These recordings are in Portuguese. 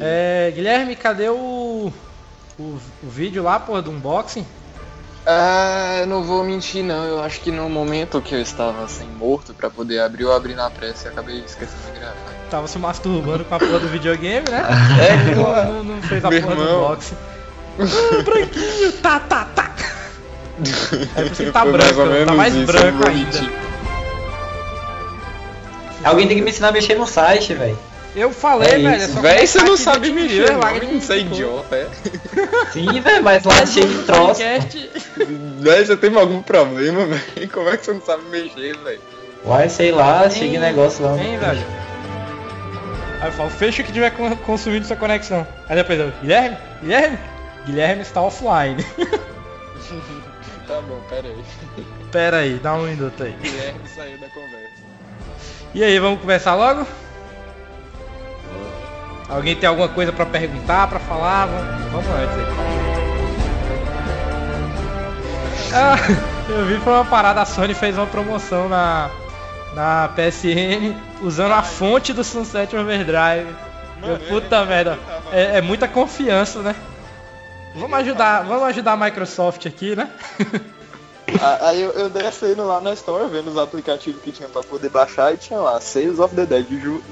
É, Guilherme, cadê o, o, o vídeo lá, porra, do unboxing? Ah, eu não vou mentir não, eu acho que no momento que eu estava assim morto pra poder abrir, eu abri na pressa e acabei esquecendo de gravar. Tava se masturbando com a porra do videogame, né? É, não, não, não fez a Meu porra do irmão. unboxing. Ah, branquinho, tá, tá, tá. É por isso que tá Foi mais branco, ou tá mais isso, branco ainda. Alguém tem que me ensinar a mexer no site, velho. Eu falei, É velho, Véi, você não sabe mexer, não, de você é idiota, é? Sim, velho, mas lá é cheio de troço. Véi, você tem algum problema, velho? Como é que você não sabe mexer, velho? Uai, sei lá, chega negócio lá. Hein, velho? Aí eu falo, fecha o que tiver con- consumindo sua conexão. Aí depois eu, Guilherme? Guilherme? Guilherme está offline. Tá bom, pera aí. Pera aí, dá um minuto aí. Guilherme saiu da conversa. E aí, vamos começar logo? Alguém tem alguma coisa pra perguntar, pra falar? Vamos, vamos antes aí. Ah, eu vi foi uma parada, a Sony fez uma promoção na, na PSN usando a fonte do Sunset Overdrive. Mano, Eu, puta merda, é, é muita confiança, né? Vamos ajudar, vamos ajudar a Microsoft aqui, né? Ah, Aí eu, eu descendo lá na Store, vendo os aplicativos que tinha pra poder baixar e tinha lá, Sales of the Dead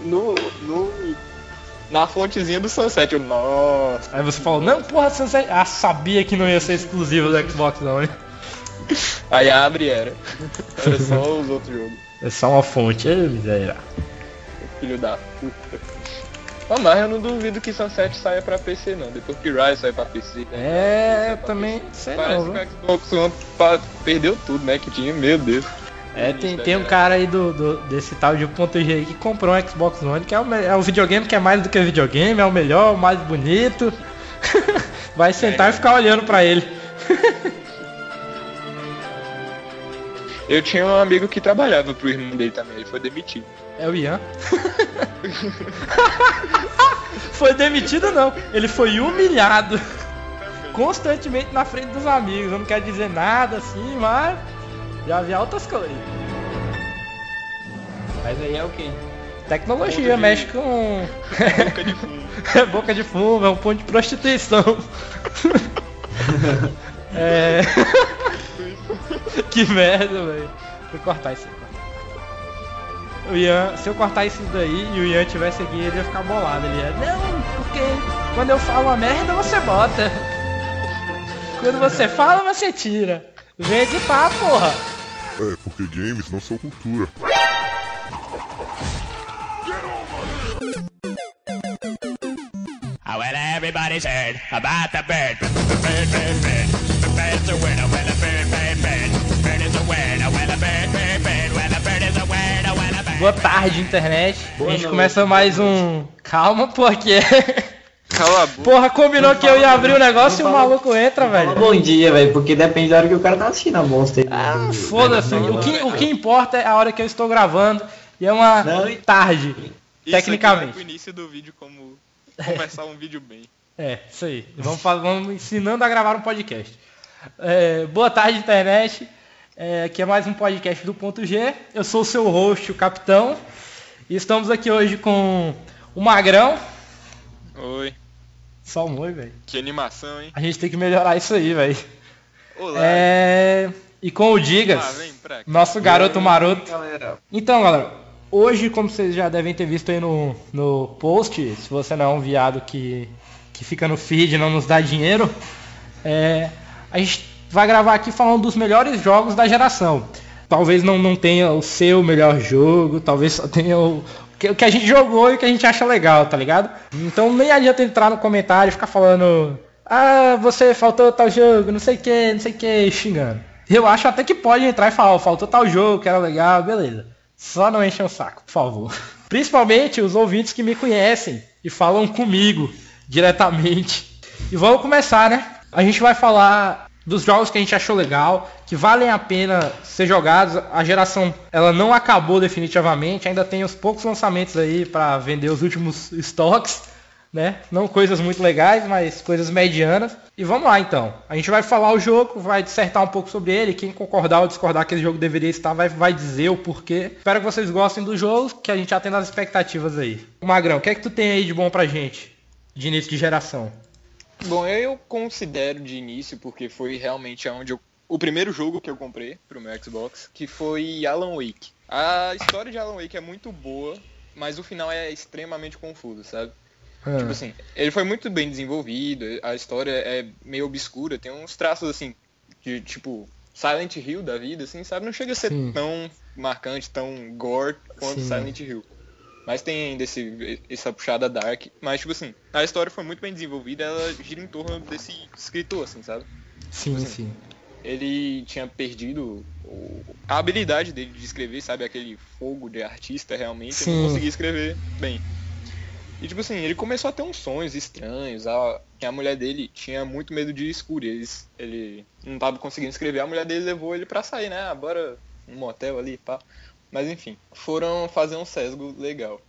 no, no, na fontezinha do Sunset. Eu, nossa. Aí você falou, não, porra, Sunset. Ah, sabia que não ia ser exclusivo do Xbox, não, né? Aí abre e era. Era só os outros jogos. É só uma fonte, é miséria. Filho da puta. Ah, mas eu não duvido que Sunset saia pra PC não. Depois que Rise sai pra PC. É, pra também, PC. sei Parece não, que viu? o Xbox One perdeu tudo, né? Que tinha, meu Deus. É, tem, tem um cara aí do, do- desse tal de ponto G que comprou um Xbox One, que é o, é o videogame que é mais do que videogame, é o melhor, o mais bonito. Vai sentar e ficar olhando pra ele. Eu tinha um amigo que trabalhava pro irmão dele também, ele foi demitido. É o Ian. foi demitido não, ele foi humilhado. Constantemente na frente dos amigos. Eu não quero dizer nada assim, mas já vi altas coisas. Mas aí é o quê? Tecnologia, de- mexe com. Boca de fumo. É boca de fumo, é um ponto de prostituição. é. que merda, velho. Vou cortar isso aí. O Ian, se eu cortar isso daí e o Ian tivesse aqui, ele ia ficar bolado. Ele ia, não, porque quando eu falo uma merda, você bota. Quando você fala, você tira. Vem editar, porra. É, porque games não são cultura. Well, everybody's heard about the bird. Bird, bird, bird. The bird's a winner. Well, a bird, bird, bird. Bird is a winner. Well, a bird, bird, bird. Well, a bird is a winner. Well, a bird. Boa tarde, internet. Boa a gente noite, começa mais um. Calma, porque. Cala a boca. Porra, combinou que eu ia abrir o negócio e o maluco entra, velho. bom dia, velho, porque depende da hora que o cara tá assistindo a Monster. Ah, foda-se. O que, o que importa é a hora que eu estou gravando. E é uma Não, tarde, Isso tecnicamente. aqui pro início do vídeo como começar um vídeo bem. É, isso aí. Vamos, vamos ensinando a gravar um podcast. É, boa tarde, internet. É, aqui é mais um podcast do Ponto G. Eu sou o seu host, o Capitão. E estamos aqui hoje com o Magrão. Oi. Só um oi, velho. Que animação, hein? A gente tem que melhorar isso aí, velho. Olá. É, e com o Digas, Olá, nosso garoto maroto. Galera, Então, galera, hoje, como vocês já devem ter visto aí no, no post, se você não é um viado que, que fica no feed e não nos dá dinheiro, é, a gente vai gravar aqui falando dos melhores jogos da geração. Talvez não, não tenha o seu melhor jogo, talvez só tenha o, que- que a gente jogou e que a gente acha legal, tá ligado? Então nem adianta entrar no comentário e ficar falando ah, você faltou tal jogo, não sei o que, não sei o que, xingando. Eu acho até que pode entrar e falar, faltou tal jogo, que era legal, beleza. Só não enchem o saco, por favor. Principalmente os ouvintes que me conhecem e falam comigo diretamente. E vamos começar, né? A gente vai falar dos jogos que a gente achou legal, que valem a pena ser jogados. A geração ela não acabou definitivamente, ainda tem os poucos lançamentos aí para vender os últimos estoques, né? Não coisas muito legais, mas coisas medianas. E vamos lá então. A gente vai falar o jogo, vai dissertar um pouco sobre ele. Quem concordar ou discordar que esse jogo deveria estar, vai, vai dizer o porquê. Espero que vocês gostem do jogo, que a gente tem as expectativas aí. Magrão, o que é que tu tem aí de bom pra gente? de início de geração? Bom, eu considero de início, porque foi realmente onde eu. O primeiro jogo que eu comprei pro meu Xbox, que foi Alan Wake. A história de Alan Wake é muito boa, mas o final é extremamente confuso, sabe? Ah, Tipo assim, ele foi muito bem desenvolvido, a história é meio obscura, tem uns traços assim, de tipo Silent Hill da vida, assim, sabe? Não chega a ser Sim. tão marcante, tão gore quanto Sim. Silent Hill. Mas tem ainda esse, essa puxada dark. Mas, tipo assim, a história foi muito bem desenvolvida, ela gira em torno desse escritor, assim, sabe? sim, sim. Ele tinha perdido o- a habilidade dele de escrever, sabe? Aquele fogo de artista realmente, ele Sim. não conseguia escrever bem. E tipo assim, ele começou a ter uns sonhos estranhos, a, a mulher dele tinha muito medo de escuro, eles, ele não tava conseguindo escrever, a mulher dele levou ele pra sair, né? Ah, bora um motel ali, pá. Mas enfim, foram fazer um sesgo legal.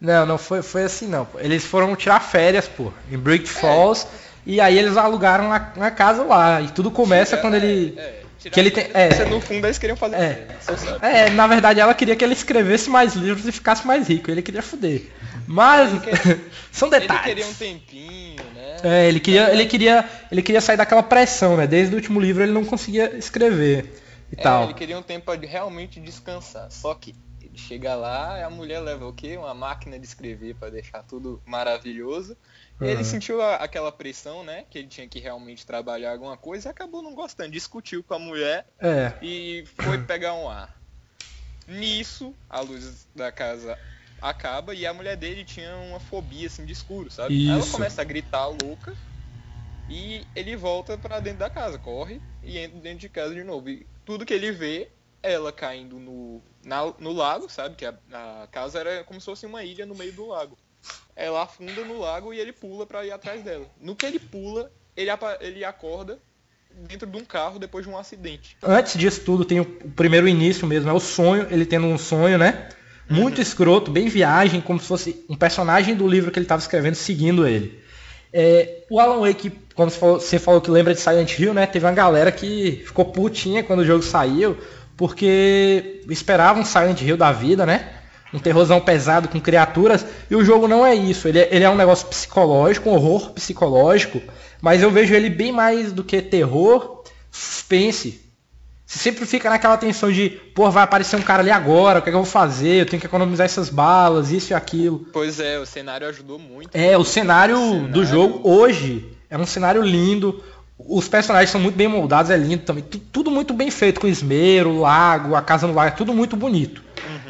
Não, não foi, foi assim não. Eles foram tirar férias, pô, em Brick Falls. E aí eles alugaram uma, uma casa lá. E tudo começa quando ele. É, tirar que ele tem- é. No fundo eles queriam fazer É. você sabe. É, na verdade ela queria que ele escrevesse mais livros e ficasse mais rico. Ele queria fuder. Mas são Ele detalhes. queria um tempinho, né? É, ele queria, ele queria, ele queria sair daquela pressão, né? Desde o último livro ele não conseguia escrever e É, tal. ele queria um tempo pra realmente descansar. Só que ele chega lá e a mulher leva o quê? Uma máquina de escrever pra deixar tudo maravilhoso. E Uhum. ele sentiu a- aquela pressão, né? Que ele tinha que realmente trabalhar alguma coisa e acabou não gostando. Discutiu com a mulher É, e foi pegar um ar. Nisso, a luz da casa acaba e a mulher dele tinha uma fobia assim de escuro, sabe? Aí Ela Isso. começa a gritar louca e ele volta pra dentro da casa, corre e entra dentro de casa de novo. E tudo que ele vê, ela caindo no, na- no lago, sabe? Que a, a casa era como se fosse uma ilha no meio do lago. Ela afunda no lago e ele pula pra ir atrás dela. No que ele pula, ele, ele acorda dentro de um carro depois de um acidente. antes disso tudo tem o, primeiro início mesmo, é o sonho, ele tendo um sonho, né? Muito escroto, bem viagem, como se fosse um personagem do livro que ele estava escrevendo seguindo ele. É, o Alan Wake, como você falou, você falou que lembra de Silent Hill, né? Teve uma galera que ficou putinha quando o jogo saiu, porque esperava um Silent Hill da vida, né? Um terrorzão pesado com criaturas, e o jogo não é isso. Ele é, ele é um negócio psicológico, um horror psicológico, mas eu vejo ele bem mais do que terror, suspense. Você sempre fica naquela tensão de, pô, vai aparecer um cara ali agora, o que, é que eu vou fazer? Eu tenho que economizar essas balas, isso e aquilo. Pois é, o cenário ajudou muito. É, o cenário, cenário- do jogo hoje é um cenário lindo. Os personagens são muito bem moldados, é lindo também. Tu- Tudo muito bem feito, com esmero, o lago, a casa no lago, é tudo muito bonito.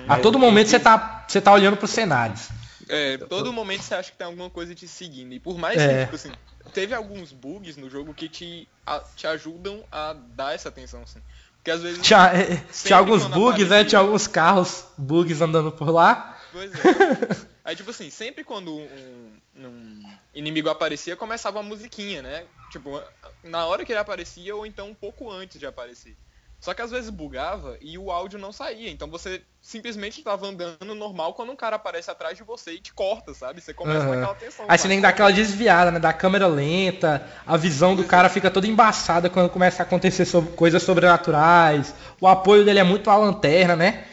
A todo momento você tá, você tá olhando pros cenários. É, todo momento você acha que tem alguma coisa te seguindo. E por mais É. que, tipo assim, teve alguns bugs no jogo que te, a- te ajudam a dar essa atenção, assim. Porque às vezes. Tinha, é, Sempre tinha alguns bugs, né? Tinha alguns carros, bugs andando por lá. Pois é. Aí, tipo assim, sempre quando um, um inimigo aparecia, começava a musiquinha, né? Tipo, na hora que ele aparecia ou então um pouco antes de aparecer. Só que às vezes bugava e o áudio não saía. Então você simplesmente estava andando normal quando um cara aparece atrás de você e te corta, sabe? Você começa Aham. naquela tensão. Aí você que dar aquela desviada, né? Da câmera lenta, a visão do cara fica toda embaçada quando começa a acontecer so- coisas sobrenaturais. O apoio dele é muito à lanterna, né?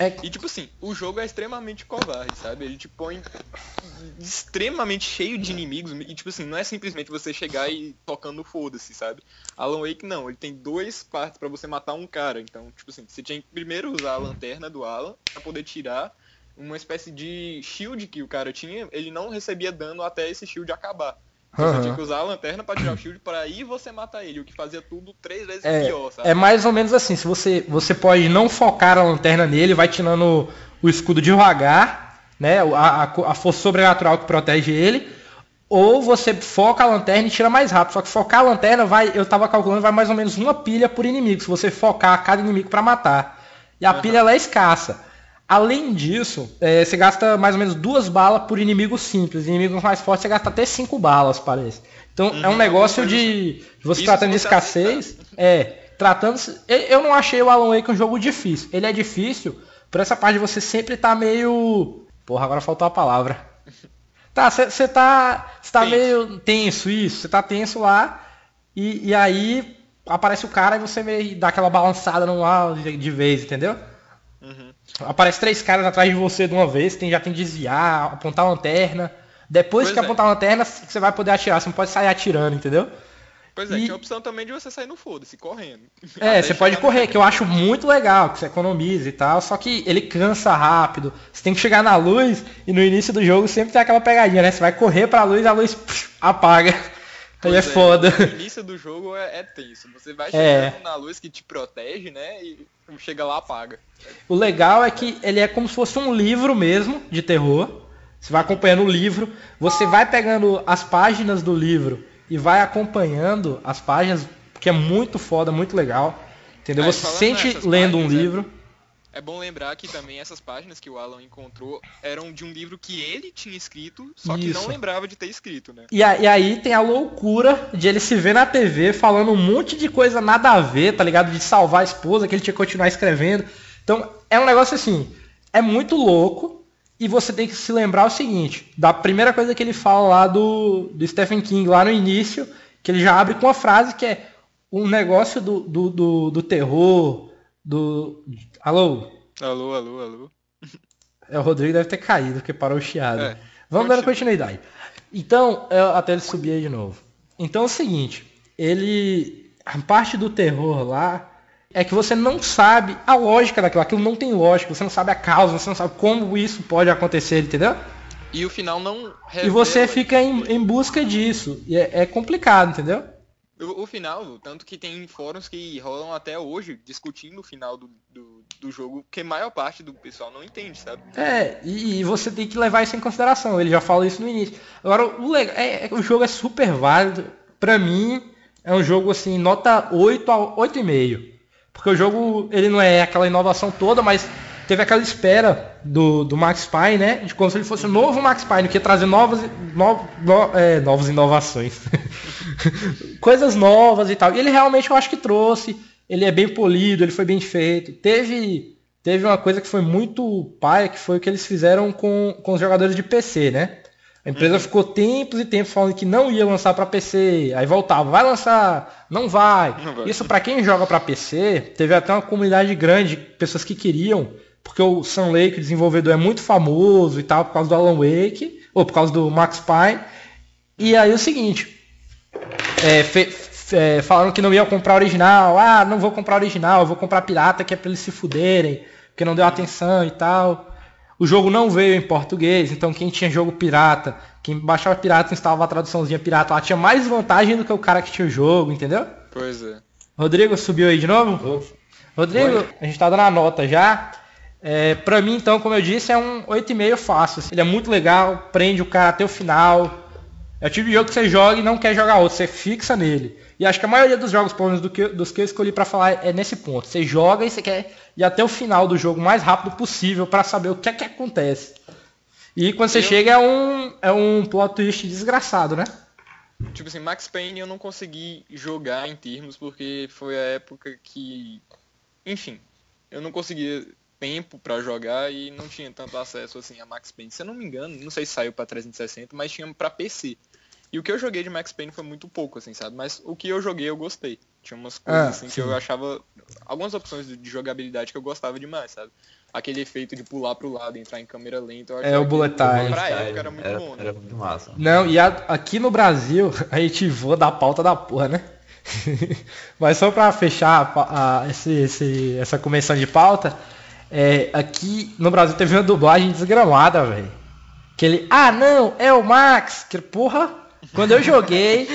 É, E tipo assim, o jogo é extremamente covarde, sabe? Ele te põe extremamente cheio de inimigos. E tipo assim, não é simplesmente você chegar e tocando foda-se, sabe? Alan Wake não, ele tem duas partes pra você matar um cara. Então, tipo assim, você tinha que primeiro usar a lanterna do Alan pra poder tirar uma espécie de shield que o cara tinha. Ele não recebia dano até esse shield acabar. Você tinha que usar a lanterna pra tirar o shield pra aí você matar ele, o que fazia tudo três vezes é, pior, sabe? é mais ou menos assim. Se você, você pode não focar a lanterna nele, vai tirando o escudo devagar, né? A, a, a força sobrenatural que protege ele. Ou você foca a lanterna e tira mais rápido. Só que focar a lanterna vai, eu tava calculando, vai mais ou menos uma pilha por inimigo. Se você focar cada inimigo pra matar. E a Aham. pilha ela é escassa. Além disso, é, você gasta mais ou menos duas balas por inimigo simples. Inimigos mais fortes você gasta até cinco balas, parece. Então é um Uhum, negócio de, de você tratando de escassez. É, tratando. Eu eu não achei o Alan Wake um jogo difícil. Ele é difícil por essa parte de você sempre tá meio. Porra, agora faltou a palavra. Tá, você tá. Você tá Tenso. meio tenso, isso. Você tá tenso lá. E, e aí aparece o cara e você meio dá aquela balançada no ar de, de vez, entendeu? Aparece três caras atrás de você de uma vez, tem, já tem que desviar, apontar a lanterna. Depois Pois que é. apontar a lanterna, você vai poder atirar, você não pode sair atirando, entendeu? Pois é, E- tinha a opção também de você sair no foda-se, correndo. É, você pode correr, que eu acho muito legal, que você economiza e tal, só que ele cansa rápido. Você tem que chegar na luz e no início do jogo sempre tem aquela pegadinha, né? Você vai correr pra luz, a luz pff, apaga. Aí é Pois foda. O início do jogo é, é tenso. Você vai É. chegando na luz que te protege, né? E chega lá, apaga. O legal é que ele é como se fosse um livro mesmo de terror. Você vai acompanhando o livro, você vai pegando as páginas do livro e vai acompanhando as páginas, que é muito foda, muito legal. Entendeu? E Você sente nessas lendo um é- livro. É bom lembrar que também essas páginas que o Alan encontrou eram de um livro que ele tinha escrito, só que não Isso. lembrava de ter escrito, né? E, a- e aí tem a loucura de ele se ver na TV falando um monte de coisa nada a ver, tá ligado? De salvar a esposa, que ele tinha que continuar escrevendo. Então é um negócio assim, é muito louco. E você tem que se lembrar o seguinte, da primeira coisa que ele fala lá do, do Stephen King, lá no início, que ele já abre com uma frase que é um negócio do, do, do, do terror, do. Alô? Alô, alô, alô. É, o Rodrigo deve ter caído, porque parou o chiado. É, Vamos continua. continuidade. Então, é, até ele subir aí de novo. Então é o seguinte, ele. A parte do terror lá é que você não sabe a lógica daquilo. Aquilo não tem lógica, você não sabe a causa, você não sabe como isso pode acontecer, entendeu? E o final não E você fica em, em busca disso. E é, é complicado, entendeu? O, final, tanto que tem fóruns que rolam até hoje discutindo o final do, do, do jogo, que a maior parte do pessoal não entende, sabe? É, e, e você tem que levar isso em consideração. Ele já falou isso no início. Agora, o, legal, é, é o jogo é super válido. Pra mim, é um jogo assim, nota 8 a 8,5. Porque o jogo, ele não é aquela inovação toda, mas teve aquela espera do, do Max Payne, né? De como se ele fosse o novo Max Payne, que ia trazer novas, no, no- é, novas inovações. Coisas novas e tal. E ele realmente eu acho que trouxe. Ele é bem polido, ele foi bem feito. Teve teve uma coisa que foi muito paia, que foi o que eles fizeram com, com os jogadores de PC, né? A empresa ficou tempos e tempos falando que não ia lançar para PC, aí voltava, vai lançar, não vai. Não vai. Isso para quem joga para PC, teve até uma comunidade grande, pessoas que queriam, porque o Sun Lake, o desenvolvedor, é muito famoso e tal, por causa do Alan Wake, ou por causa do Max Payne. E aí o seguinte, é, fe- fe- é, falaram que não iam comprar original. Ah, não vou comprar original, eu vou comprar pirata que é pra eles se fuderem, porque não deu atenção e tal. O jogo não veio em português, então quem tinha jogo pirata, quem baixava pirata e instalava a traduçãozinha pirata lá, tinha mais vantagem do que o cara que tinha o jogo, entendeu? Pois é. Rodrigo subiu aí de novo? Rodrigo, a gente tá dando a nota já. É, pra mim, então, como eu disse, é um 8,5 fácil. Ele é muito legal, prende o cara até o final. É o tipo de jogo que você joga e não quer jogar outro, você fixa nele. E acho que a maioria dos jogos, pelo menos do que, dos que eu escolhi pra falar, é nesse ponto. Você joga e você quer ir até o final do jogo o mais rápido possível pra saber o que é que acontece. E quando você Eu- chega é um, é um plot twist desgraçado, né? Tipo assim, Max Payne eu não consegui jogar em termos porque foi a época que, enfim, eu não conseguia tempo pra jogar e não tinha tanto acesso assim a Max Payne. Se eu não me engano, não sei se saiu pra 360, mas tinha pra PC. E o que eu joguei de Max Payne foi muito pouco, assim, sabe? Mas o que eu joguei eu gostei. Tinha umas coisas Ah, assim que sim. eu achava. Algumas opções de- de jogabilidade que eu gostava demais, sabe? Aquele efeito de pular pro lado, entrar em câmera lenta. eu É, o bullet time. Pra época era muito bom, né? Era muito massa. Não, e a- aqui no Brasil, a gente voa da pauta da porra, né? Mas só pra fechar a a- esse- esse- essa comissão de pauta, é, aqui no Brasil teve uma dublagem desgramada, velho. Que ele, ah não, é o Max, que porra, quando eu joguei,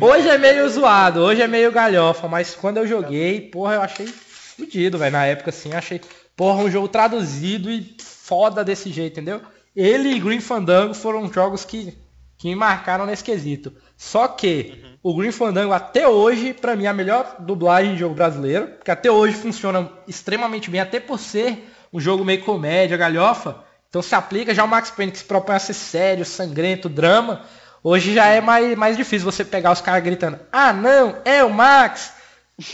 hoje é meio zoado, hoje é meio galhofa, mas quando eu joguei, porra, eu achei fudido, velho, na época assim, achei, porra, um jogo traduzido e foda desse jeito, entendeu? Ele e Green Fandango foram jogos que, que me marcaram nesse quesito. Só que o Green Fandango até hoje, pra mim, é a melhor dublagem de jogo brasileiro, porque até hoje funciona extremamente bem, até por ser um jogo meio comédia, galhofa. Então se aplica já o Max Payne que se propõe a ser sério, sangrento, drama. Hoje já é mais, mais difícil você pegar os caras gritando, ah não, é o Max!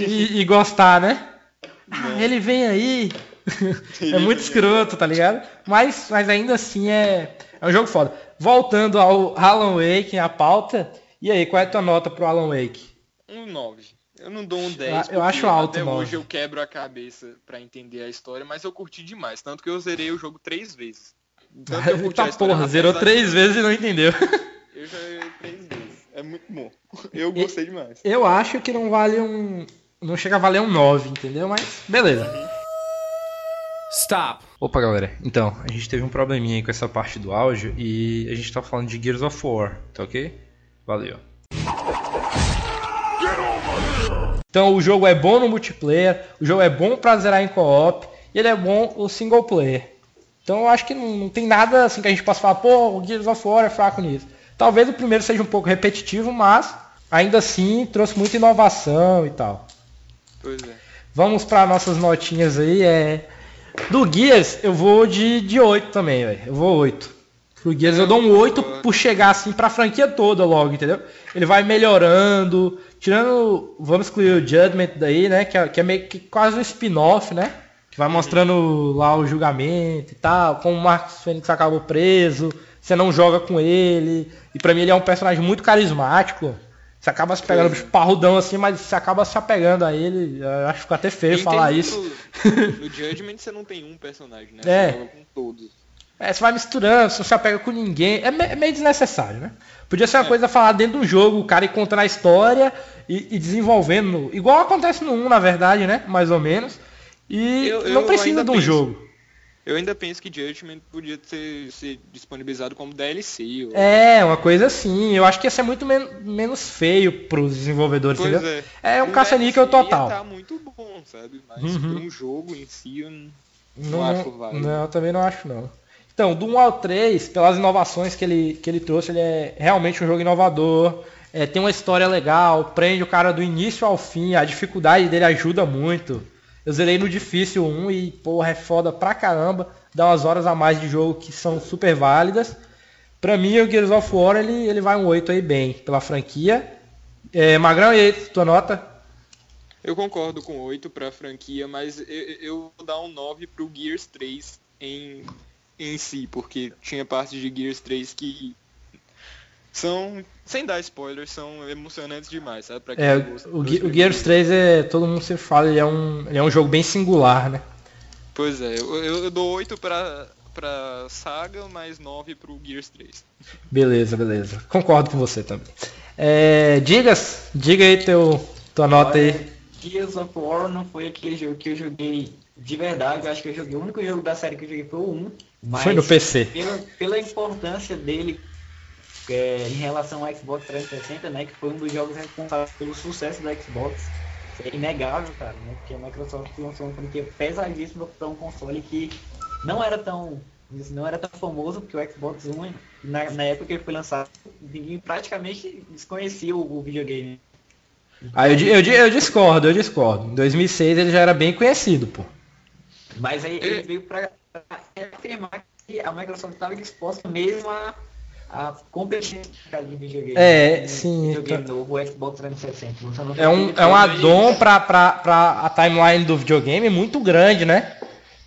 E, e gostar, né? Ah, ele vem aí. é muito escroto, tá ligado? Mas, mas ainda assim é, é um jogo foda. Voltando ao Alan Wake, a pauta. E aí, qual é a tua nota pro Alan Wake? Um 9. Eu não dou um 10. eu porque acho alto, Até nove. hoje eu quebro a cabeça pra entender a história, mas eu curti demais. Tanto que eu zerei o jogo três vezes. Tanto que eu curti a Tá história, porra, zerou três de- vezes e não entendeu. Eu já zerei três vezes. É muito bom. Eu gostei demais. Eu acho que não vale um. Não chega a valer um 9, entendeu? Mas beleza. Stop. Opa, galera. Então, a gente teve um probleminha aí com essa parte do áudio e a gente tá falando de Gears of War, tá ok? Valeu. Então, o jogo é bom no multiplayer, o jogo é bom pra zerar em co-op e ele é bom no single player. Então, eu acho que não, não tem nada assim que a gente possa falar, pô, o Gears of War é fraco nisso. Talvez o primeiro seja um pouco repetitivo, mas ainda assim trouxe muita inovação e tal. Pois é. Vamos para nossas notinhas aí. É... Do Gears, eu vou de, de 8 também, velho. Eu vou 8. Pro Gears eu dou um 8 por chegar assim pra franquia toda logo, entendeu? Ele vai melhorando. Tirando. Vamos excluir o Judgment daí, né? Que é, que é meio que quase um spin-off, né? Que vai mostrando lá o julgamento e tal. Como o Marcos Fênix acabou preso. Você não joga com ele. E pra mim ele é um personagem muito carismático. Você acaba se pegando bicho parrudão assim, mas você acaba se apegando a ele. Eu acho que ficou até feio falar isso. No, no Judgment você não tem um personagem, né? É. Você joga com todos. É, você vai misturando, você não se apega com ninguém. É, é meio desnecessário, né? Podia ser uma É. coisa falar dentro do jogo, o cara ir contando a história e, e desenvolvendo. Igual acontece no 1, na verdade, né? Mais ou menos. E Eu- não eu precisa de um penso. jogo. Eu ainda penso que Judgment podia ser, ser disponibilizado como DLC. Ou... É, uma coisa assim. Eu acho que ia ser muito men- menos feio pros desenvolvedores, Pois entendeu? é. É um caça-níquel total. Tá muito bom, sabe? Mas Uhum. um jogo em si, eu não, não, Não, acho válido. não, eu também não acho não. Então, do 1 ao 3, pelas inovações que ele, que ele trouxe, ele é realmente um jogo inovador. É, tem uma história legal, prende o cara do início ao fim, a dificuldade dele ajuda muito. Eu zerei no difícil 1 e, porra, é foda pra caramba. Dá umas horas a mais de jogo que são super válidas. Pra mim, o Gears of War, ele, ele vai um 8 aí bem, pela franquia. É, Magrão, e aí, tua nota? Eu concordo com 8 pra franquia, mas eu, eu vou dar um 9 pro Gears 3 em, em si, porque tinha partes de Gears 3 que são, sem dar spoilers, são emocionantes demais, sabe? Pra quem É, gosta o, Ge- o. Gears 3 é. Todo mundo se fala, ele é um, ele é um jogo bem singular, né? Pois é, eu, eu dou 8 pra, pra Saga, mais 9 pro Gears 3. Beleza, beleza. Concordo com você também. É, digas, diga aí teu, tua nota aí. Gears of War não foi aquele jogo que eu joguei de verdade. Eu acho que eu joguei o único jogo da série que eu joguei foi o 1. Mas Foi no PC. Pela, pela importância dele é, em relação ao Xbox 360, né? Que foi um dos jogos responsáveis pelo sucesso do Xbox. É inegável, cara, né? Porque a Microsoft lançou uma franquia pesadíssima para um console que não era tão não era tão famoso, porque o Xbox One, na, na época que ele foi lançado, ninguém praticamente desconhecia o, o videogame. Ah, eu, eu, eu discordo, eu discordo. Em 2006 ele já era bem conhecido, pô. Mas aí É. ele veio para afirmar que a Microsoft estava disposta mesmo a, a mercado de videogame. É, Um sim, Videogame tá. novo, Xbox 360. lançando É um, é um addon pra a timeline do videogame muito grande, né?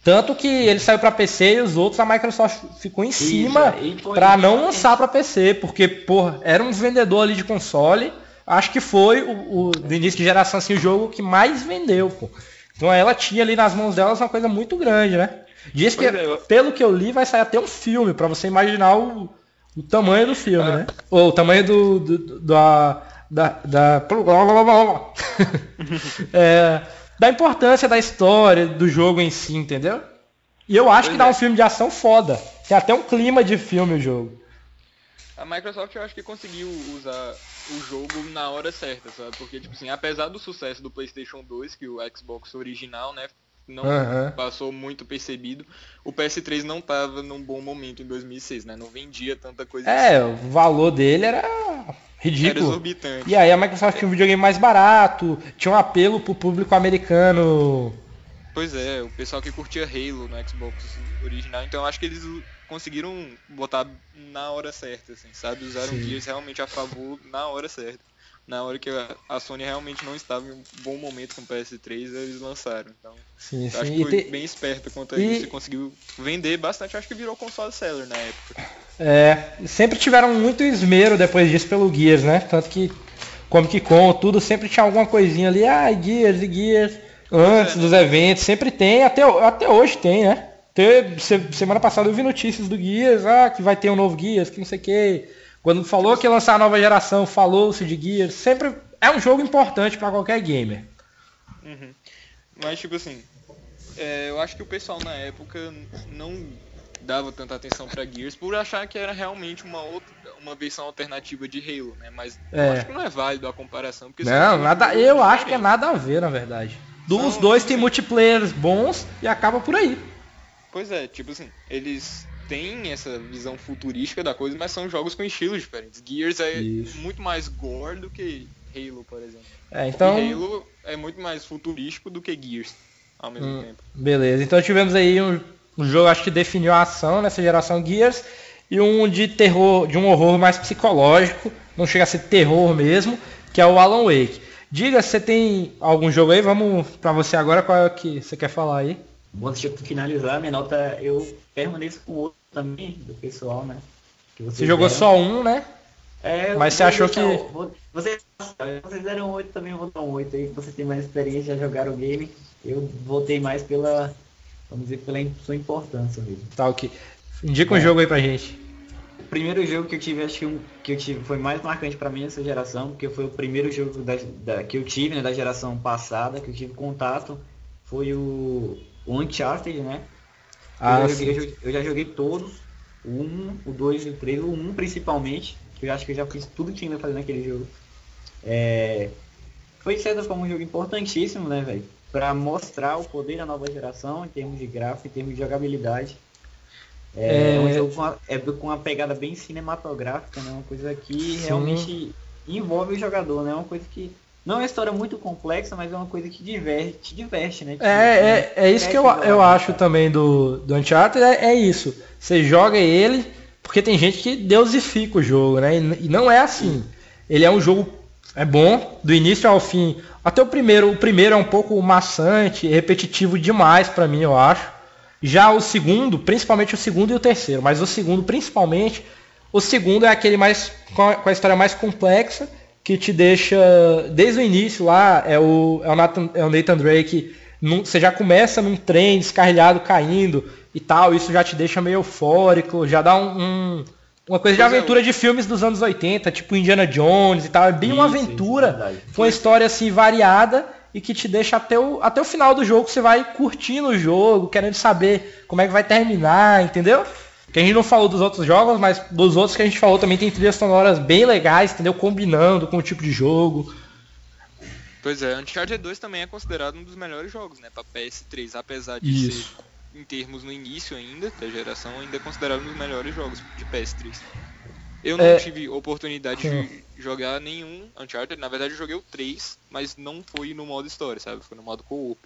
Tanto que ele saiu pra PC e os outros a Microsoft ficou em cima e foi- pra não lançar pra PC, porque, porra, era um vendedor ali de console. Acho que foi o, o- do início de geração assim, o jogo que mais vendeu, pô. Então ela tinha ali nas mãos delas uma coisa muito grande, né? Diz que, é, eu- pelo que eu li, vai sair até um filme, pra você imaginar o, o tamanho do filme, Ah. né? Ou o tamanho do, do- do- da, da, da, É, da importância da história, do jogo em si, entendeu? E eu acho que Pois dá é. um filme de ação foda. Tem até um clima de filme o jogo. A Microsoft eu acho que conseguiu usar o jogo na hora certa, sabe? Porque, tipo assim, apesar do sucesso do PlayStation 2, que o Xbox original, né, não Aham. passou muito percebido, o PS3 não tava num bom momento em 2006, né? Não vendia tanta coisa É, assim. o valor dele era Era ridículo. exorbitante. E aí a Microsoft tinha um videogame mais barato, tinha um apelo pro público americano. Pois é, o pessoal que curtia Halo no Xbox original, então eu acho que eles conseguiram botar na hora certa, assim, sabe? Usaram Sim. Gears realmente a favor na hora certa. Na hora que a- Sony realmente não estava em um bom momento com o PS3, eles lançaram. Então, Sim, acho sim. que foi te- bem esperto quanto a e- isso e conseguiu vender bastante. Acho que virou console seller na época. É, sempre tiveram muito esmero depois disso pelo Gears, né? Tanto que Comic Con, tudo, sempre tinha alguma coisinha ali, ah, Gears e Gears, antes É, né? dos eventos, sempre tem, até, até hoje tem, né? Teve- semana passada eu vi notícias do Gears, ah, que vai ter um novo Gears, que não sei o que. Quando falou que ia lançar a nova geração, falou-se de Gears. Sempre é um jogo importante pra qualquer gamer. Uhum. Mas, tipo assim, é, eu acho que o pessoal na época não dava tanta atenção pra Gears por achar que era realmente uma outra, uma versão alternativa de Halo, né? Mas eu É. acho que não é válido a comparação. Porque Não, nada, eu acho que é nada a ver, na verdade. Dos São, dois tem multiplayers bons e acaba por aí. Pois é, tipo assim, eles têm essa visão futurística da coisa, mas são jogos com estilos diferentes. Gears é Isso. muito mais gore do que Halo, por exemplo. É, então, E Halo é muito mais futurístico do que Gears, ao mesmo Hum. tempo. beleza. Então tivemos aí um, um jogo, acho que definiu a ação nessa geração Gears e um de terror, de um horror mais psicológico, não chega a ser terror mesmo, que é o Alan Wake. Diga, você tem algum jogo aí? Vamos pra você agora, qual é o que você quer falar aí? Bom, deixa eu finalizar, minha nota, eu permaneço com o outro também, do pessoal, né? Que Você jogou deram. só um, né? É, Mas você achou que- vocês, vocês deram 8 também, eu vou dar um 8 aí, que vocês têm mais experiência, já jogaram o game. Eu voltei mais pela, vamos dizer, pela sua importância mesmo. Tá, ok. Indica um É. jogo aí pra gente. O primeiro jogo que eu tive, acho que, um, que eu tive foi mais marcante pra mim nessa geração, porque foi o primeiro jogo da, da- que eu tive, né, da geração passada, que eu tive contato, foi o, o Uncharted, né? Ah, eu, já sim. joguei, eu já joguei todos, o 1, o 2 e o 3, o 1 principalmente, que eu acho que eu já fiz tudo que tinha que fazer naquele jogo. É, foi de certa forma um jogo importantíssimo, né, velho? Pra mostrar o poder da nova geração em termos de gráfico, em termos de jogabilidade. É, É. um jogo com uma, é com uma pegada bem cinematográfica, né? Uma coisa que Sim. realmente envolve o jogador, né? Uma coisa que não é uma história muito complexa, mas é uma coisa que diverte, te diverte, né? Te É, é, é isso que eu, eu acho cara. também do, do Uncharted, é, é isso. Você joga ele, porque tem gente que deusifica o jogo, né? E, e não é assim. Ele é um jogo, é bom, do início ao fim. Até o primeiro, o primeiro é um pouco maçante, repetitivo demais pra mim, eu acho. Já o segundo, principalmente o segundo e o terceiro, mas o segundo principalmente, o segundo é aquele mais com a história mais complexa, que te deixa desde o início lá, é o, é o, Nathan, é o Nathan Drake, num- você já começa num trem descarrilhado caindo e tal, isso já te deixa meio eufórico, já dá um, um- uma coisa de é, aventura de filmes dos anos 80, tipo Indiana Jones e tal, é bem uma aventura, com uma história assim variada e que te deixa até o, até o final do jogo, você vai curtindo o jogo, querendo saber como é que vai terminar, entendeu? Que a gente não falou dos outros jogos, mas dos outros que a gente falou também tem trilhas sonoras bem legais, entendeu? Combinando com o tipo de jogo. Pois é, Uncharted 2 também é considerado um dos melhores jogos, né, pra PS3, apesar de Isso. ser, em termos no início ainda da geração, ainda é considerado um dos melhores jogos de PS3. Eu não É. tive oportunidade de jogar nenhum Uncharted, na verdade eu joguei o 3, mas não foi no modo história, sabe? Foi no modo co-op.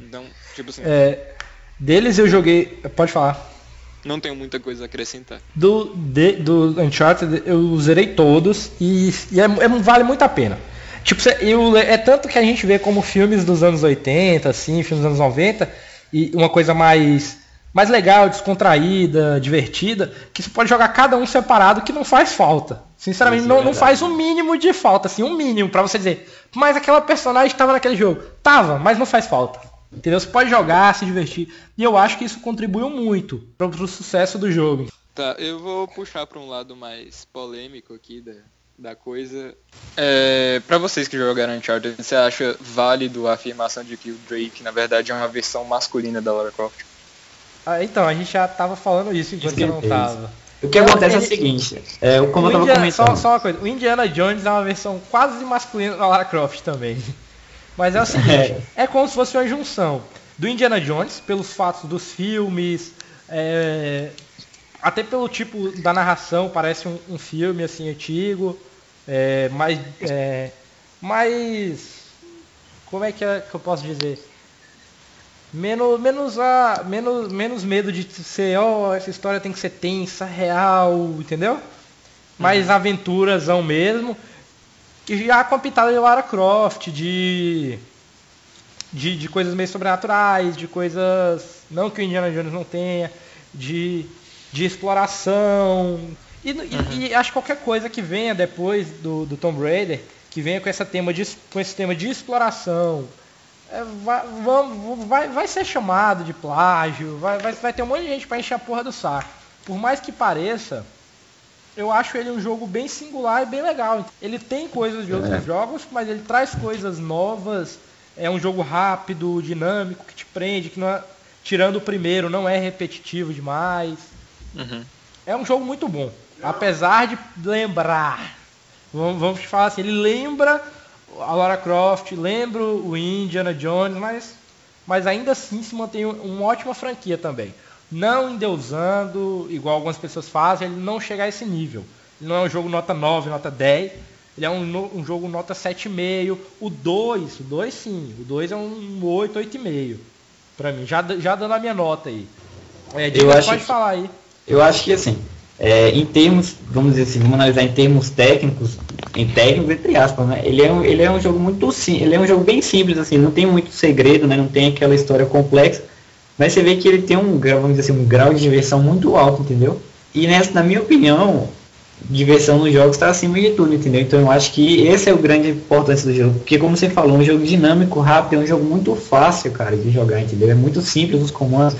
Então, tipo assim, É, deles eu joguei. Pode falar. Não tenho muita coisa a acrescentar. Do, de- do Uncharted eu zerei todos e, e é- é- vale muito a pena. Tipo, eu- é tanto que a gente vê como filmes dos anos 80, assim, filmes dos anos 90, e uma coisa mais, mais legal, descontraída, divertida, que você pode jogar cada um separado que não faz falta. Sinceramente, Isso é não, não faz o mínimo de falta, assim, um mínimo pra você dizer. Mas aquela personagem tava naquele jogo. Tava, mas não faz falta. Entendeu? Você pode jogar, se divertir. E eu acho que isso contribuiu muito pro, pro sucesso do jogo. Tá, eu vou puxar pra um lado mais polêmico aqui da, da coisa. É, para vocês que jogaram Uncharted, você acha válido a afirmação de que o Drake, na verdade, é uma versão masculina da Lara Croft? Ah, então, a gente já tava falando isso enquanto você não tava. O que acontece é o Ele- seguinte, é, como eu O tava Indiana- comentando. só, só uma coisa, o Indiana Jones é uma versão quase masculina da Lara Croft também. Mas é o seguinte, é como se fosse uma junção do Indiana Jones, pelos fatos dos filmes, é, até pelo tipo da narração, parece um, um filme assim antigo, é, mais, é, mais, como é que, é que eu posso dizer? Menos, menos, a, menos, menos medo de ser, ó, essa história tem que ser tensa, real, entendeu? Mais aventurazão mesmo. E já com a pitada de Lara Croft, de, de, de coisas meio sobrenaturais, de coisas, não que o Indiana Jones não tenha, de, de exploração. E, e- e acho que qualquer coisa que venha depois do, do Tomb Raider, que venha com, essa tema de, com esse tema de exploração, é, vai, vai, vai ser chamado de plágio, vai, vai, vai ter um monte de gente pra encher a porra do saco. Por mais que pareça, eu acho ele um jogo bem singular e bem legal. Ele tem coisas de outros É. jogos, mas ele traz coisas novas. É um jogo rápido, dinâmico, que te prende, que não é, tirando o primeiro, não é repetitivo demais. Uhum. É um jogo muito bom. Apesar de lembrar. Vamos, vamos falar assim, ele lembra a Lara Croft, lembra o Indiana Jones, mas, mas ainda assim se mantém um- uma ótima franquia também. Não endeusando, igual algumas pessoas fazem, ele não chega a esse nível. Ele não é um jogo nota 9, nota 10. Ele é um, um jogo nota 7,5. O 2, o 2 sim. O 2 é um 8, 8,5. Pra mim, já, já dando a minha nota aí. É, Diga, acho pode que- falar aí. Eu acho que assim, é, em termos, vamos dizer assim, vamos analisar em termos técnicos, em técnicos entre aspas, né? Ele é um, ele é um jogo muito sim, ele é um jogo bem simples assim, não tem muito segredo, né? Não tem aquela história complexa, mas você vê que ele tem um grau, vamos dizer assim, um grau de diversão muito alto, entendeu? E nessa, na minha opinião, diversão nos jogos está acima de tudo, entendeu? Então eu acho que esse é o grande importância do jogo, porque como você falou, um jogo dinâmico, rápido, é um jogo muito fácil, cara, de jogar, entendeu? É muito simples os comandos.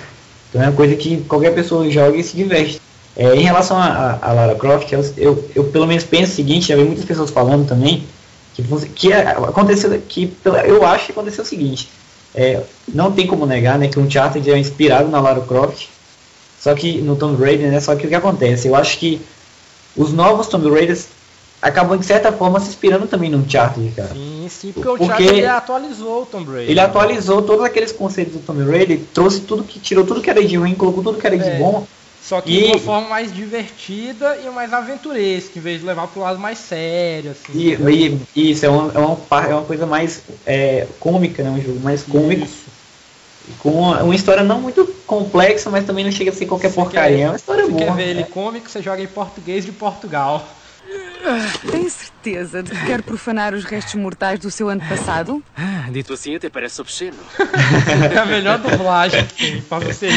Então é uma coisa que qualquer pessoa joga e se diverte. É, em relação a, a- a Lara Croft, eu, eu, eu pelo menos penso o seguinte, já vi muitas pessoas falando também, que, que aconteceu, que eu acho que aconteceu o seguinte, é, não tem como negar, né, que o Uncharted é inspirado na Lara Croft, só que no Tomb Raider, né, só que o que acontece, eu acho que os novos Tomb Raiders acabam de certa forma se inspirando também no Uncharted, cara. Sim, sim, porque o Porque Thiago ele atualizou o Tomb Raider. Ele atualizou todos aqueles conceitos do Tomb Raider, trouxe tudo que tirou tudo que era de ruim, colocou tudo que era de É. bom. Só que E- de uma forma mais divertida e mais aventuresca, em vez de levar pro lado mais sério, assim. E, e- e isso é uma, é, uma, é uma coisa mais é, cômica, né? Um jogo mais cômico, Isso. com uma, uma história não muito complexa, mas também não chega a ser qualquer Você porcaria. quer- é uma história Você boa. quer ver ele é. cômico, você joga em português de Portugal. Tem certeza de que quer profanar os restos mortais do seu antepassado? Dito assim até parece obsceno. É a melhor dublagem que tem pra você.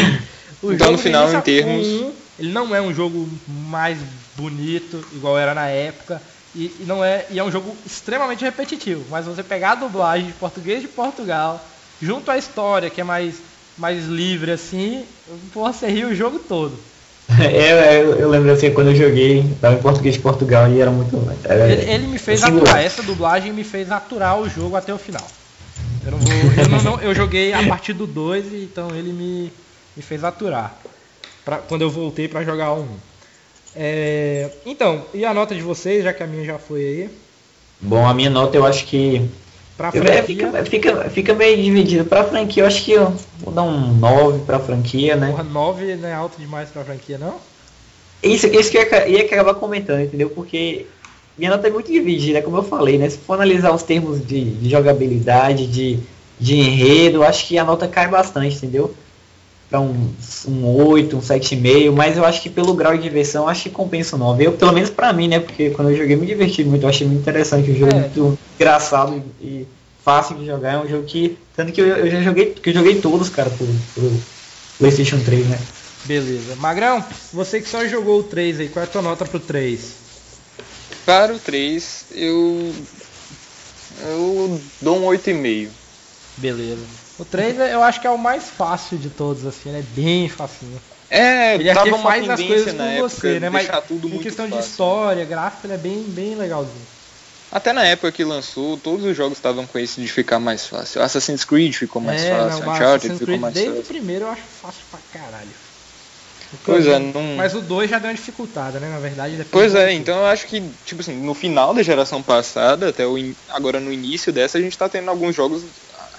O Então, jogo no final, em termos- um, ele não é um jogo mais bonito, igual era na época. E, e não é, e é um jogo extremamente repetitivo. Mas você pegar a dublagem de português de Portugal, junto à história, que é mais, mais livre assim, você ri o jogo todo. É, eu, eu lembro assim, quando eu joguei, tava em português de Portugal e era muito. Era, Ele, ele me fez singular. aturar, essa dublagem me fez aturar o jogo até o final. Eu não vou. Eu, não, não- eu joguei a partir do 2, então ele me, me fez aturar. Pra, quando eu voltei pra jogar 1. É, então, e a nota de vocês, já que a minha já foi aí? Bom, a minha nota eu acho que. Pra eu- é, franquia, fica, fica, fica meio dividido. Pra franquia, eu acho que eu vou dar um 9 pra franquia, né? porra, 9 não é alto demais pra franquia, não? Isso, isso que eu ia, ia acabar comentando, entendeu? Porque minha nota é muito dividida, como eu falei, né? Se for analisar os termos de, de jogabilidade, de, de enredo, eu acho que a nota cai bastante, entendeu? Pra um, um 8, um 7,5, mas eu acho que pelo grau de diversão, eu acho que compensa o 9. Eu, pelo menos pra mim, né? Porque quando eu joguei, me diverti muito, eu achei muito interessante o jogo, É. muito engraçado e, e fácil de jogar. É um jogo que. Tanto que eu, eu já joguei, que eu joguei todos, cara, pro, pro PlayStation 3, né? Beleza. Magrão, você que só jogou o 3 aí, qual é a tua nota pro 3? Para o 3, eu. Eu dou um 8,5. Beleza. O 3 eu acho que é o mais fácil de todos, assim, ele é bem facinho. É, Ele é tava faz as coisas com você, né? Mas tudo em questão de fácil. história, gráfico, ele é bem, bem legalzinho. Até na época que lançou, todos os jogos estavam com esse de ficar mais fácil. Assassin's Creed ficou mais é, fácil, não, Uncharted ficou mais desde o fácil. primeiro eu acho fácil pra caralho. Pois é, não... Mas o 2 já deu uma dificultada, né? Na verdade, depois Pois é, então eu acho que, tipo assim, no final da geração passada, até o in- agora no início dessa, a gente tá tendo alguns jogos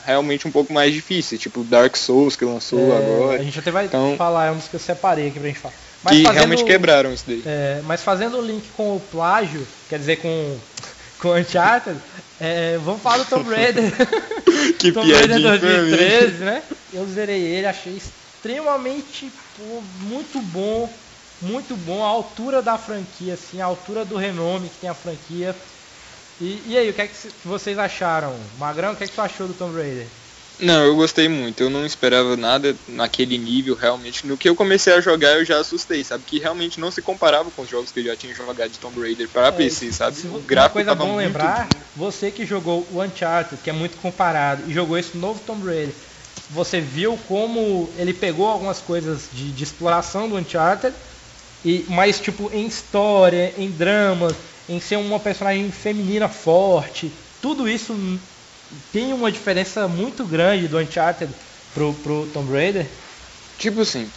realmente um pouco mais difíceis, tipo Dark Souls que lançou É, agora, A gente até vai Então- falar, é um dos que eu separei aqui pra gente falar. que fazendo- realmente quebraram isso daí. É, mas fazendo o link com o plágio, quer dizer, com, com o Uncharted, é, vamos falar do Tomb Raider. Que Tomb Raider piadinha pra mim. 2013, né? Eu zerei ele, achei extremamente pô, muito bom, muito bom, a altura da franquia, assim, a altura do renome que tem a franquia. E, e aí, o que é que vocês acharam? Magrão, o que é que tu achou do Tomb Raider? Não, eu gostei muito. Eu não esperava nada naquele nível, realmente. No que eu comecei a jogar, eu já assustei, sabe? Que realmente não se comparava com os jogos que eu já tinha jogado de Tomb Raider para PC, sabe? O uma gráfico coisa tava bom muito lembrar, você que jogou o Uncharted, que é muito comparado, e jogou esse novo Tomb Raider, você viu como ele pegou algumas coisas de, de exploração do Uncharted, e, mas tipo em história, em drama, em ser uma personagem feminina forte, tudo isso tem uma diferença muito grande do Uncharted pro, pro Tomb Raider. Tipo assim,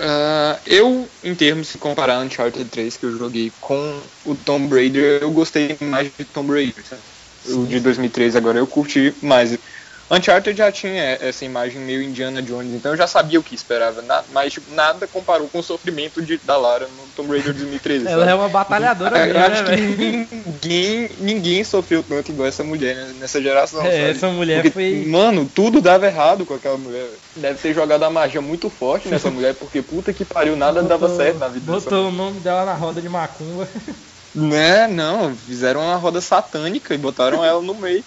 ah, eu, em termos de comparar Uncharted 3 que eu joguei com o Tomb Raider, eu gostei mais de Tomb Raider, sabe? O de 2013 agora eu curti mais. Uncharted já tinha essa imagem meio Indiana Jones, então eu já sabia o que esperava, na- mas tipo, nada comparou com o sofrimento de, da Lara no Tomb Raider 2013. Ela sabe? é uma batalhadora Eu mesmo, né, acho que velho? ninguém, ninguém sofreu tanto igual essa mulher né, nessa geração. É, sabe? essa mulher Porque, foi- Mano, tudo dava errado com aquela mulher. Deve ter jogado a magia muito forte nessa mulher, porque puta que pariu, nada dava Botou- certo na vida dessa Botou o nome dela na roda de macumba. Né, não, fizeram uma roda satânica e botaram ela no meio.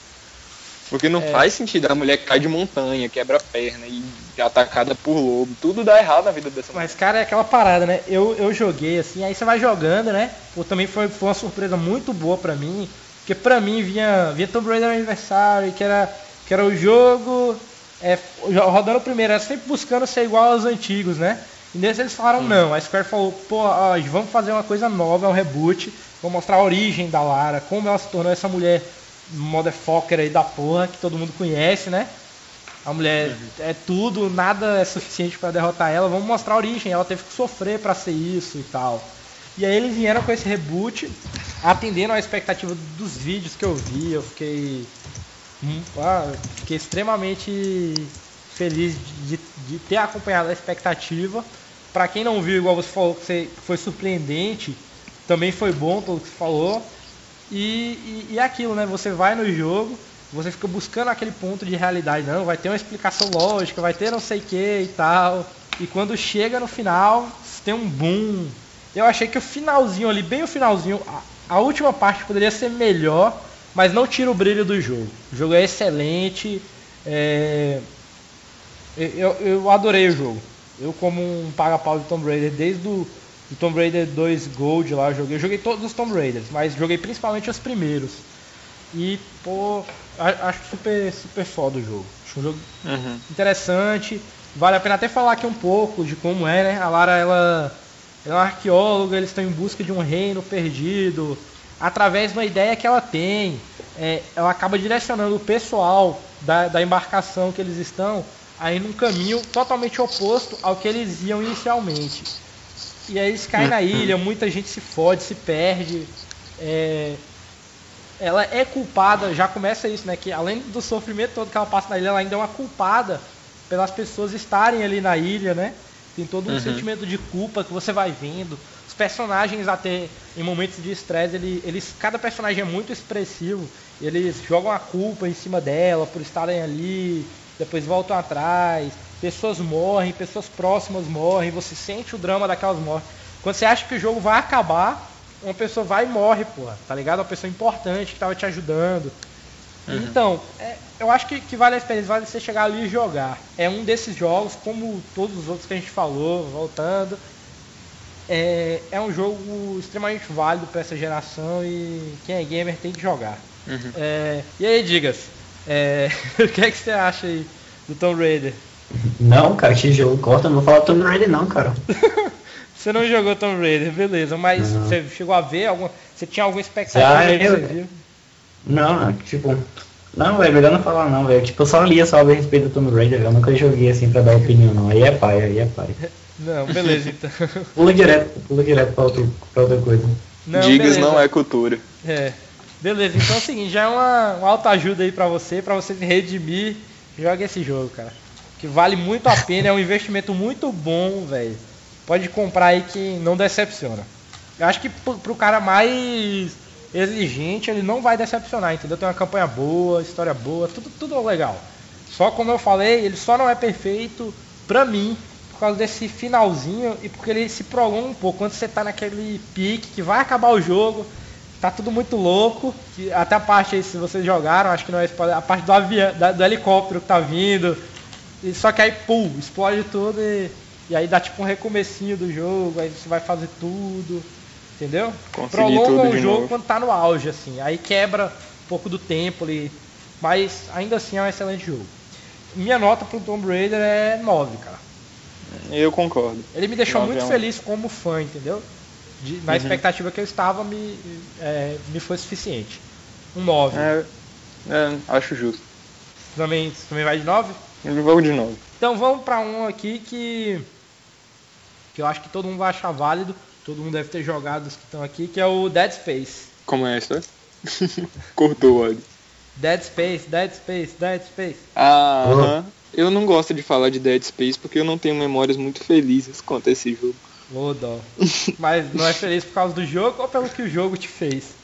Porque não É. faz sentido, a mulher cai de montanha, quebra a perna e é atacada por lobo, tudo dá errado na vida dessa mulher. Mas, cara, é aquela parada, né? Eu, eu joguei assim, aí você vai jogando, né? Pô, também foi, foi uma surpresa muito boa pra mim. Porque pra mim vinha, vinha Tomb Raider Anniversary, que era, que era o jogo é, rodando o primeiro, era sempre buscando ser igual aos antigos, né? E nesse eles falaram não. A Square falou, pô, ó, vamos fazer uma coisa nova, é um reboot, vamos mostrar a origem da Lara, como ela se tornou essa mulher motherfucker aí da porra que todo mundo conhece, né? A mulher é tudo, nada é suficiente pra derrotar ela. Vamos mostrar a origem. Ela teve que sofrer pra ser isso e tal. E aí eles vieram com esse reboot, atendendo à expectativa dos vídeos que eu vi. Eu fiquei, hum, ah, fiquei extremamente feliz de, de- ter acompanhado a expectativa. Pra quem não viu, igual você falou, que foi surpreendente, também foi bom tudo que você falou. E, e, e é aquilo, né? Você vai no jogo, você fica buscando aquele ponto de realidade, não, vai ter uma explicação lógica, vai ter não sei o que e tal. E quando chega no final, tem um boom. Eu achei que o finalzinho ali, bem o finalzinho, a, a última parte poderia ser melhor, mas não tira o brilho do jogo. O jogo é excelente. é, Eu, eu adorei o jogo. Eu como um paga-pau de Tomb Raider desde o do Tomb Raider 2 Gold lá, eu joguei. Eu joguei todos os Tomb Raiders, mas joguei principalmente os primeiros. E, pô, acho super, super foda o jogo. Acho um jogo Uhum. interessante. Vale a pena até falar aqui um pouco de como é, né? A Lara, ela, ela é uma arqueóloga, eles estão em busca de um reino perdido. Através de uma ideia que ela tem, é, ela acaba direcionando o pessoal da, da embarcação que eles estão aí num caminho totalmente oposto ao que eles iam inicialmente. E aí eles caem na ilha, muita gente se fode, se perde. É, ela é culpada, já começa isso, né? Que além do sofrimento todo que ela passa na ilha, ela ainda é uma culpada pelas pessoas estarem ali na ilha, né? Tem todo um sentimento de culpa que você vai vendo. Os personagens até em momentos de estresse, ele- eles, cada personagem é muito expressivo. Eles jogam a culpa em cima dela por estarem ali, depois voltam atrás. Pessoas morrem, pessoas próximas morrem, você sente o drama daquelas mortes. Quando você acha que o jogo vai acabar, uma pessoa vai e morre, porra, tá ligado? Uma pessoa importante que tava te ajudando. Então, é, eu acho que, que vale a experiência, vale você chegar ali e jogar. É um desses jogos, como todos os outros que a gente falou, voltando. É, é um jogo extremamente válido para essa geração e quem é gamer tem que jogar. É, e aí, Digas, é, o que é que você acha aí do Tomb Raider? Não, cara, que jogo corta, não vou falar Tomb Raider não, cara. Você não jogou Tomb Raider, beleza, mas Não. você chegou a ver alguma. Você tinha alguma expectativa que eu- você viu? Não, tipo. Não, velho, melhor não falar não, velho. Tipo, eu só lia só a respeito do Tomb Raider, eu nunca joguei assim pra dar opinião não. Aí é pai, aí é pai. Não, beleza então. Pula direto, pula direto pra, outro, pra outra coisa. Não, Digas beleza. não é cultura. É. Beleza, então é o seguinte, já é uma, uma autoajuda aí pra você, pra você se redimir. Joga esse jogo, cara. Que vale muito a pena, é um investimento muito bom, velho. Pode comprar aí que não decepciona. Eu acho que pro, cara mais exigente, ele não vai decepcionar, entendeu? Tem uma campanha boa, história boa, tudo, tudo legal. Só como eu falei, ele só não é perfeito pra mim por causa desse finalzinho e porque ele se prolonga um pouco. Quando você tá naquele pique que vai acabar o jogo, tá tudo muito louco. Até a parte aí, se vocês jogaram, acho que não é spoiler, a parte do avião, da- do helicóptero que tá vindo. E só que aí, pum, explode tudo e, e aí dá tipo um recomecinho do jogo, aí você vai fazer tudo. Entendeu? Conseguir Prolonga o jogo novo. quando tá no auge, assim. Aí quebra um pouco do tempo ali. Mas ainda assim é um excelente jogo. Minha nota pro Tomb Raider é 9, cara. Eu concordo. Ele me deixou muito é um- feliz como fã, entendeu? De- na Uhum. expectativa que eu estava, me, é, me foi suficiente. Um 9. É, é, acho justo. Também, também vai de 9? Vou de novo. Então vamos pra um aqui que. Que eu acho que todo mundo vai achar válido. Todo mundo deve ter jogado os que estão aqui, que é o Dead Space. Como é essa? Cortou o áudio. Dead Space, Dead Space, Dead Space. Ah, aham. Eu não gosto de falar de Dead Space porque eu não tenho memórias muito felizes quanto a esse jogo. Ô dó. Mas não é feliz por causa do jogo ou pelo que o jogo te fez?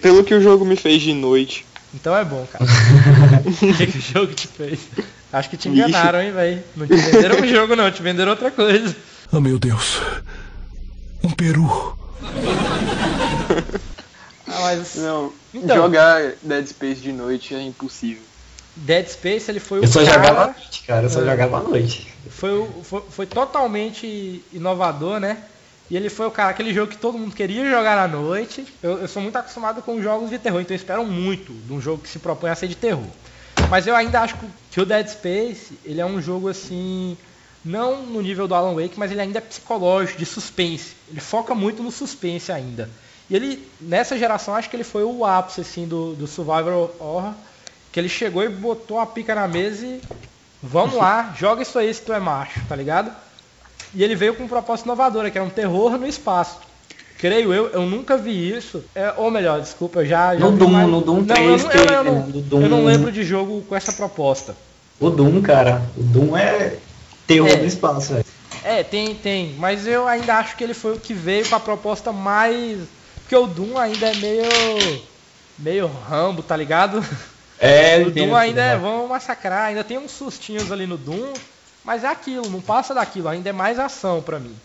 Pelo que o jogo me fez de noite. Então é bom, cara. O que, que o jogo te fez? Acho que te enganaram, hein, velho. Não te venderam o jogo, não. Te venderam outra coisa. Oh meu Deus. Um peru. Ah, mas Não, Então. jogar Dead Space de noite é impossível. Dead Space, ele foi o Eu só cara... jogava à noite, cara. Eu só jogava à noite. foi, o- foi, foi totalmente inovador, né? E ele foi o cara, aquele jogo que todo mundo queria jogar à noite. Eu, eu sou muito acostumado com jogos de terror, então eu espero muito de um jogo que se propõe a ser de terror. Mas eu ainda acho que o- Dead Space, ele é um jogo assim, não no nível do Alan Wake, mas ele ainda é psicológico, de suspense. Ele foca muito no suspense ainda. E ele, nessa geração, acho que ele foi o ápice assim, do, do Survivor Horror, que ele chegou e botou a pica na mesa e vamos lá, joga isso aí se tu é macho, tá ligado? E ele veio com uma proposta inovadora, que era um terror no espaço. Creio eu, eu nunca vi isso. É, ou melhor, desculpa, eu já. já No vi Doom, mais- no Doom não, 3 eu, não- eu, eu, não, no Doom- eu não lembro de jogo com essa proposta. O Doom, cara. O Doom é terror É. do espaço, velho. É, tem, tem. Mas eu ainda acho que ele foi o que veio com a proposta mais. Porque o Doom ainda é meio. meio rambo, tá ligado? É, O Doom ainda é, né? vamos massacrar, ainda tem uns sustinhos ali no Doom, mas é aquilo, não passa daquilo, ainda é mais ação pra mim.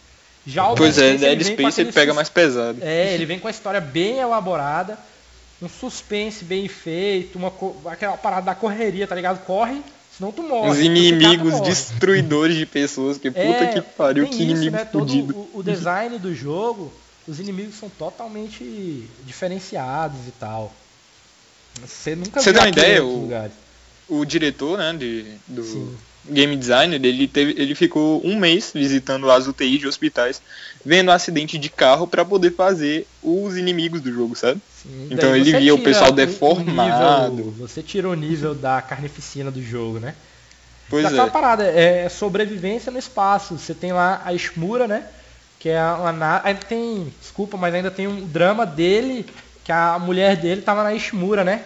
Já o Pois é, ele Dead vem com Space ele pega sus- mais pesado. É, ele vem com a história bem elaborada, um suspense bem feito, uma co- aquela parada da correria, tá ligado? Corre, senão tu morre. Os inimigos morre. destruidores de pessoas, que puta É, que pariu, que isso, inimigo né? Todo o, o design do jogo, os inimigos são totalmente diferenciados e tal. Você nunca Você dá uma ideia, o-. O diretor, né, de, do Sim. Game designer, ele, teve, ele ficou um mês visitando as UTIs de hospitais, vendo acidente de carro pra poder fazer os inimigos do jogo, sabe? Sim, Então ele via o pessoal o- o deformado. nível- você tira o nível da carnificina do jogo, né? Pois Daquela é. parada, é sobrevivência no espaço. Você tem lá a Shmura, né? Que é uma nave. Ainda tem. Desculpa, mas ainda tem um drama dele, que a mulher dele tava na Shmura, né?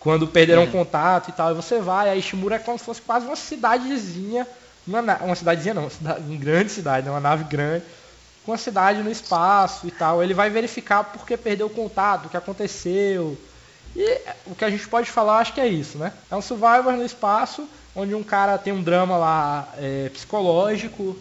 Quando perderam Uhum. contato e tal. E você vai, a Ishimura é como se fosse quase uma cidadezinha. Uma, uma cidadezinha não, uma, cidade, uma grande cidade, né? uma nave grande. Com a cidade no espaço e tal. Ele vai verificar porque perdeu o contato, o que aconteceu. E o que a gente pode falar, acho que é isso, né? É um Survivor no espaço, onde um cara tem um drama lá é, psicológico.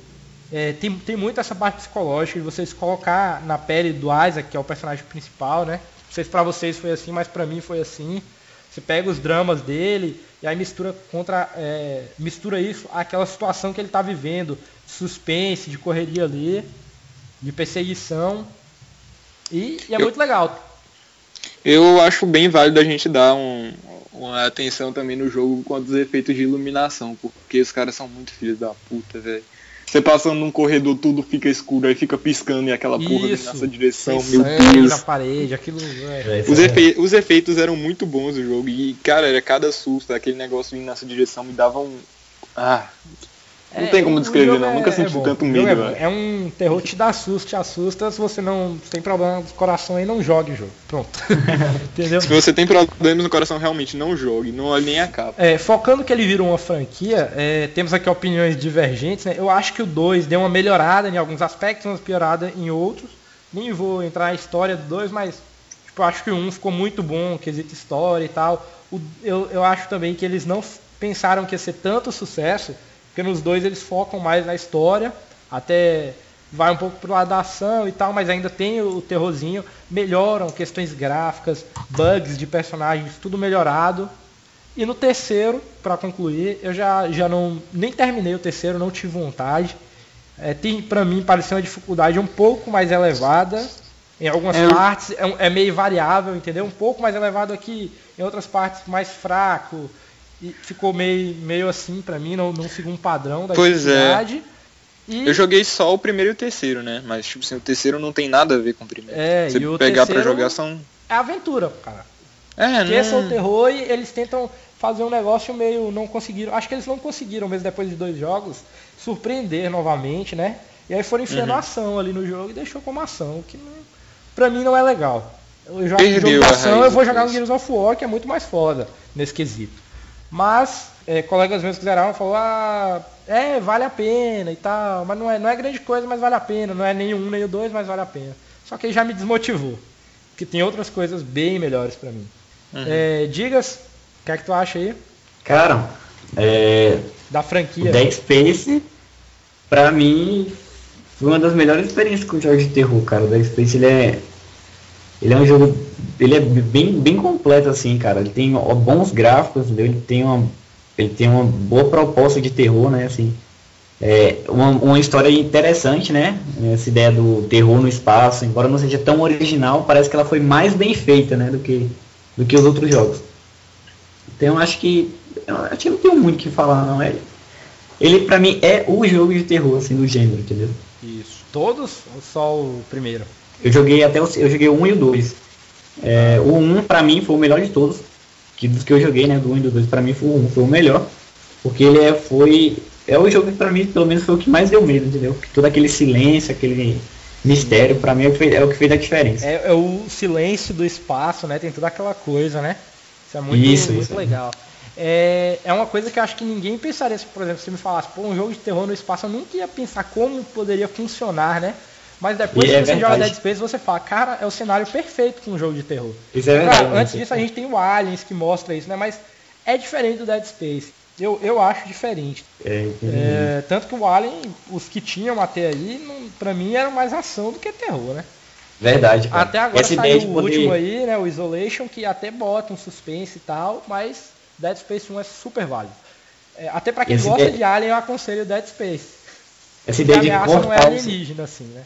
É, tem, tem muito essa parte psicológica de você se colocar na pele do Isaac, que é o personagem principal, né? Não sei se pra vocês foi assim, mas pra mim foi assim. Você pega os dramas dele e aí mistura contra é, mistura isso àquela situação que ele tá vivendo, de suspense, de correria ali, de perseguição. E, e é Eu- muito legal. Eu acho bem válido a gente dar um- uma atenção também no jogo quanto aos efeitos de iluminação, porque os caras são muito filhos da puta, velho. Você passando num corredor, tudo fica escuro, aí fica piscando e aquela porra vem na sua direção, sem meu Deus. na parede, aquilo. é. Os, efe- os efeitos eram muito bons do jogo e, cara, era cada susto, aquele negócio vindo nessa direção me dava um. Ah. Não É, tem como o descrever, não. é- Nunca é senti tanto medo, é, velho. é um terror te dá susto, te assusta. Se você não tem problema do coração aí, não jogue o jogo. Pronto. Entendeu? Se você tem problemas no coração, realmente não jogue, não olhe nem a capa. É, focando que ele virou uma franquia, é, temos aqui opiniões divergentes. Né? Eu acho que o 2 deu uma melhorada em alguns aspectos, uma piorada em outros. Nem vou entrar na história do 2, mas tipo, eu acho que o 1 um ficou muito bom, quesito história e tal. O- eu, eu acho também que eles não pensaram que ia ser tanto sucesso, porque nos dois eles focam mais na história, até vai um pouco pro lado da ação e tal, mas ainda tem o terrorzinho. Melhoram questões gráficas, bugs de personagens, tudo melhorado. E no terceiro, para concluir, eu já, já não nem terminei o terceiro, não tive vontade. É, tem para mim pareceu uma dificuldade um pouco mais elevada. Em algumas É, partes é, é meio variável, entendeu? Um pouco mais elevado aqui, em outras partes mais fraco. E ficou meio, meio assim pra mim, não, não seguiu um padrão da Pois é. E, Eu joguei só o primeiro e o terceiro, né? Mas, tipo assim, o terceiro não tem nada a ver com o primeiro. É, Você e o pegar pra terceiro- jogar são. é aventura, cara. É, Que esse é o não. terror e eles tentam fazer um negócio meio. Não conseguiram. Acho que eles não conseguiram, mesmo depois de dois jogos, surpreender novamente, né? E aí foram enfiando Uhum. ação ali no jogo e deixou como ação, o que não, pra mim não é legal. Eu jogo jogo Perdeu de a ação, eu vou jogar no. Gears of War, que é muito mais foda nesse quesito. Mas, é, colegas meus que zeraram falaram, ah, é, vale a pena e tal, mas não é, não é grande coisa, mas vale a pena, não é nem o um nem o dois, mas vale a pena. Só que aí já me desmotivou, porque tem outras coisas bem melhores pra mim. Uhum. É, Digas, o que é que tu acha aí Cara, é, da o franquia? Dead Space, pra mim, foi uma das melhores experiências com jogos de terror, cara. O Dead Space, ele é, ele é um jogo, ele é bem, bem completo, assim, cara. Ele tem bons gráficos, entendeu? ele tem uma, ele tem uma boa proposta de terror, né, assim. É uma, uma história interessante, né? Essa ideia do terror no espaço, embora não seja tão original, parece que ela foi mais bem feita, né, do que, do que os outros jogos. Então acho que. Acho que não tenho muito o que falar, não. É, ele pra mim é o jogo de terror, assim, do gênero, entendeu? Isso. Todos ou só o primeiro? Eu joguei até o, eu joguei o 1 e o 2. É, o 1 pra mim foi o melhor de todos. Que dos que eu joguei, né? Do 1 e do 2 pra mim foi o 1, foi o melhor. Porque ele é, foi. É o jogo que pra mim, pelo menos, foi o que mais deu medo, entendeu? Porque todo aquele silêncio, aquele mistério, pra mim é o que fez, é o que fez a diferença. É, é o silêncio do espaço, né? Tem toda aquela coisa, né? Isso é muito, Isso, muito isso. legal. É, é uma coisa que eu acho que ninguém pensaria, se, por exemplo, se me falasse, pô, um jogo de terror no espaço, eu nunca ia pensar como poderia funcionar, né? Mas depois E que é você joga verdade. Dead Space, você fala, cara, é o cenário perfeito para um jogo de terror. Isso é verdade. Claro, né? antes disso a gente tem o Aliens que mostra isso, né? Mas é diferente do Dead Space. Eu, eu acho diferente. É. É, tanto que o Alien, os que tinham até aí, não, pra mim eram mais ação do que terror, né? Verdade, cara. Até agora Essa saiu de o poder... último aí, né? O Isolation, que até bota um suspense e tal, mas Dead Space 1 é super válido. É, até pra quem Essa gosta ideia- de Alien, eu aconselho Dead Space. Essa ideia de ameaça não é cortar alienígena, assim, né?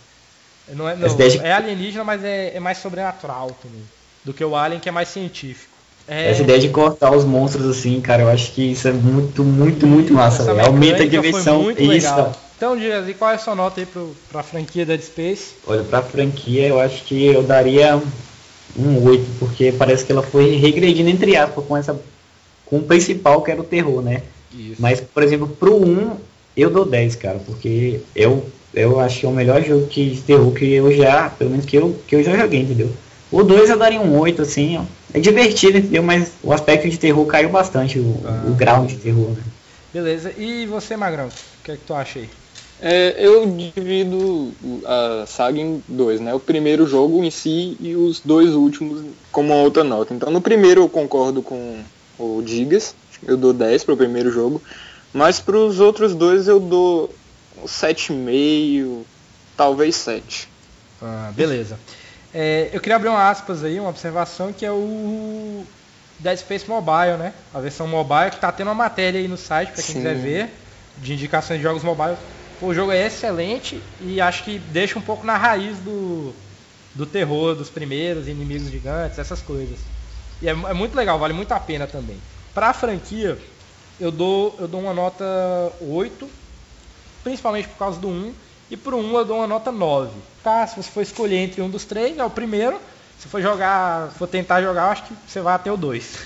Não é, não, é alienígena, mas é, é mais sobrenatural também. Do que o Alien, que é mais científico. É, Essa ideia de cortar os monstros assim, cara, eu acho que isso é muito, muito, muito massa. Aumenta a muito Isso, legal. Então, Dias, e qual é a sua nota aí pro, pra franquia Dead Space? Olha, pra franquia eu acho que eu daria um 8, porque parece que ela foi regredindo entre aspas com essa. com o principal que era o terror, né? Isso. Mas, por exemplo, pro 1 eu dou 10, cara, porque eu, eu acho que é o melhor jogo que, de terror que eu já, pelo menos que eu, que eu já joguei, entendeu? O 2 eu daria um 8, assim, ó. É divertido, entendeu? Mas o aspecto de terror caiu bastante, o, Ah. o grau de terror, né? Beleza. E você, Magrão? O que é que tu acha aí? É, eu divido o- a saga em dois, né? O primeiro jogo em si e os dois últimos como uma outra nota. Então no primeiro eu concordo com o Digas, eu dou 10 para o primeiro jogo, mas para os outros dois eu dou 7,5, talvez 7. Ah, beleza. É, eu queria abrir uma aspas aí, uma observação, que é o Dead Space Mobile, né? A versão mobile, que tá tendo uma matéria aí no site, pra quem Sim. quiser ver, de indicações de jogos mobile. O jogo é excelente e acho que deixa um pouco na raiz do, do terror dos primeiros inimigos gigantes, essas coisas. E é, é muito legal, vale muito a pena também. Pra franquia, eu dou, eu dou uma nota 8, principalmente por causa do 1, e pro 1 eu dou uma nota 9. Tá, se você for escolher entre um dos três, é o primeiro. Se for jogar, for tentar jogar, eu acho que você vai até o 2.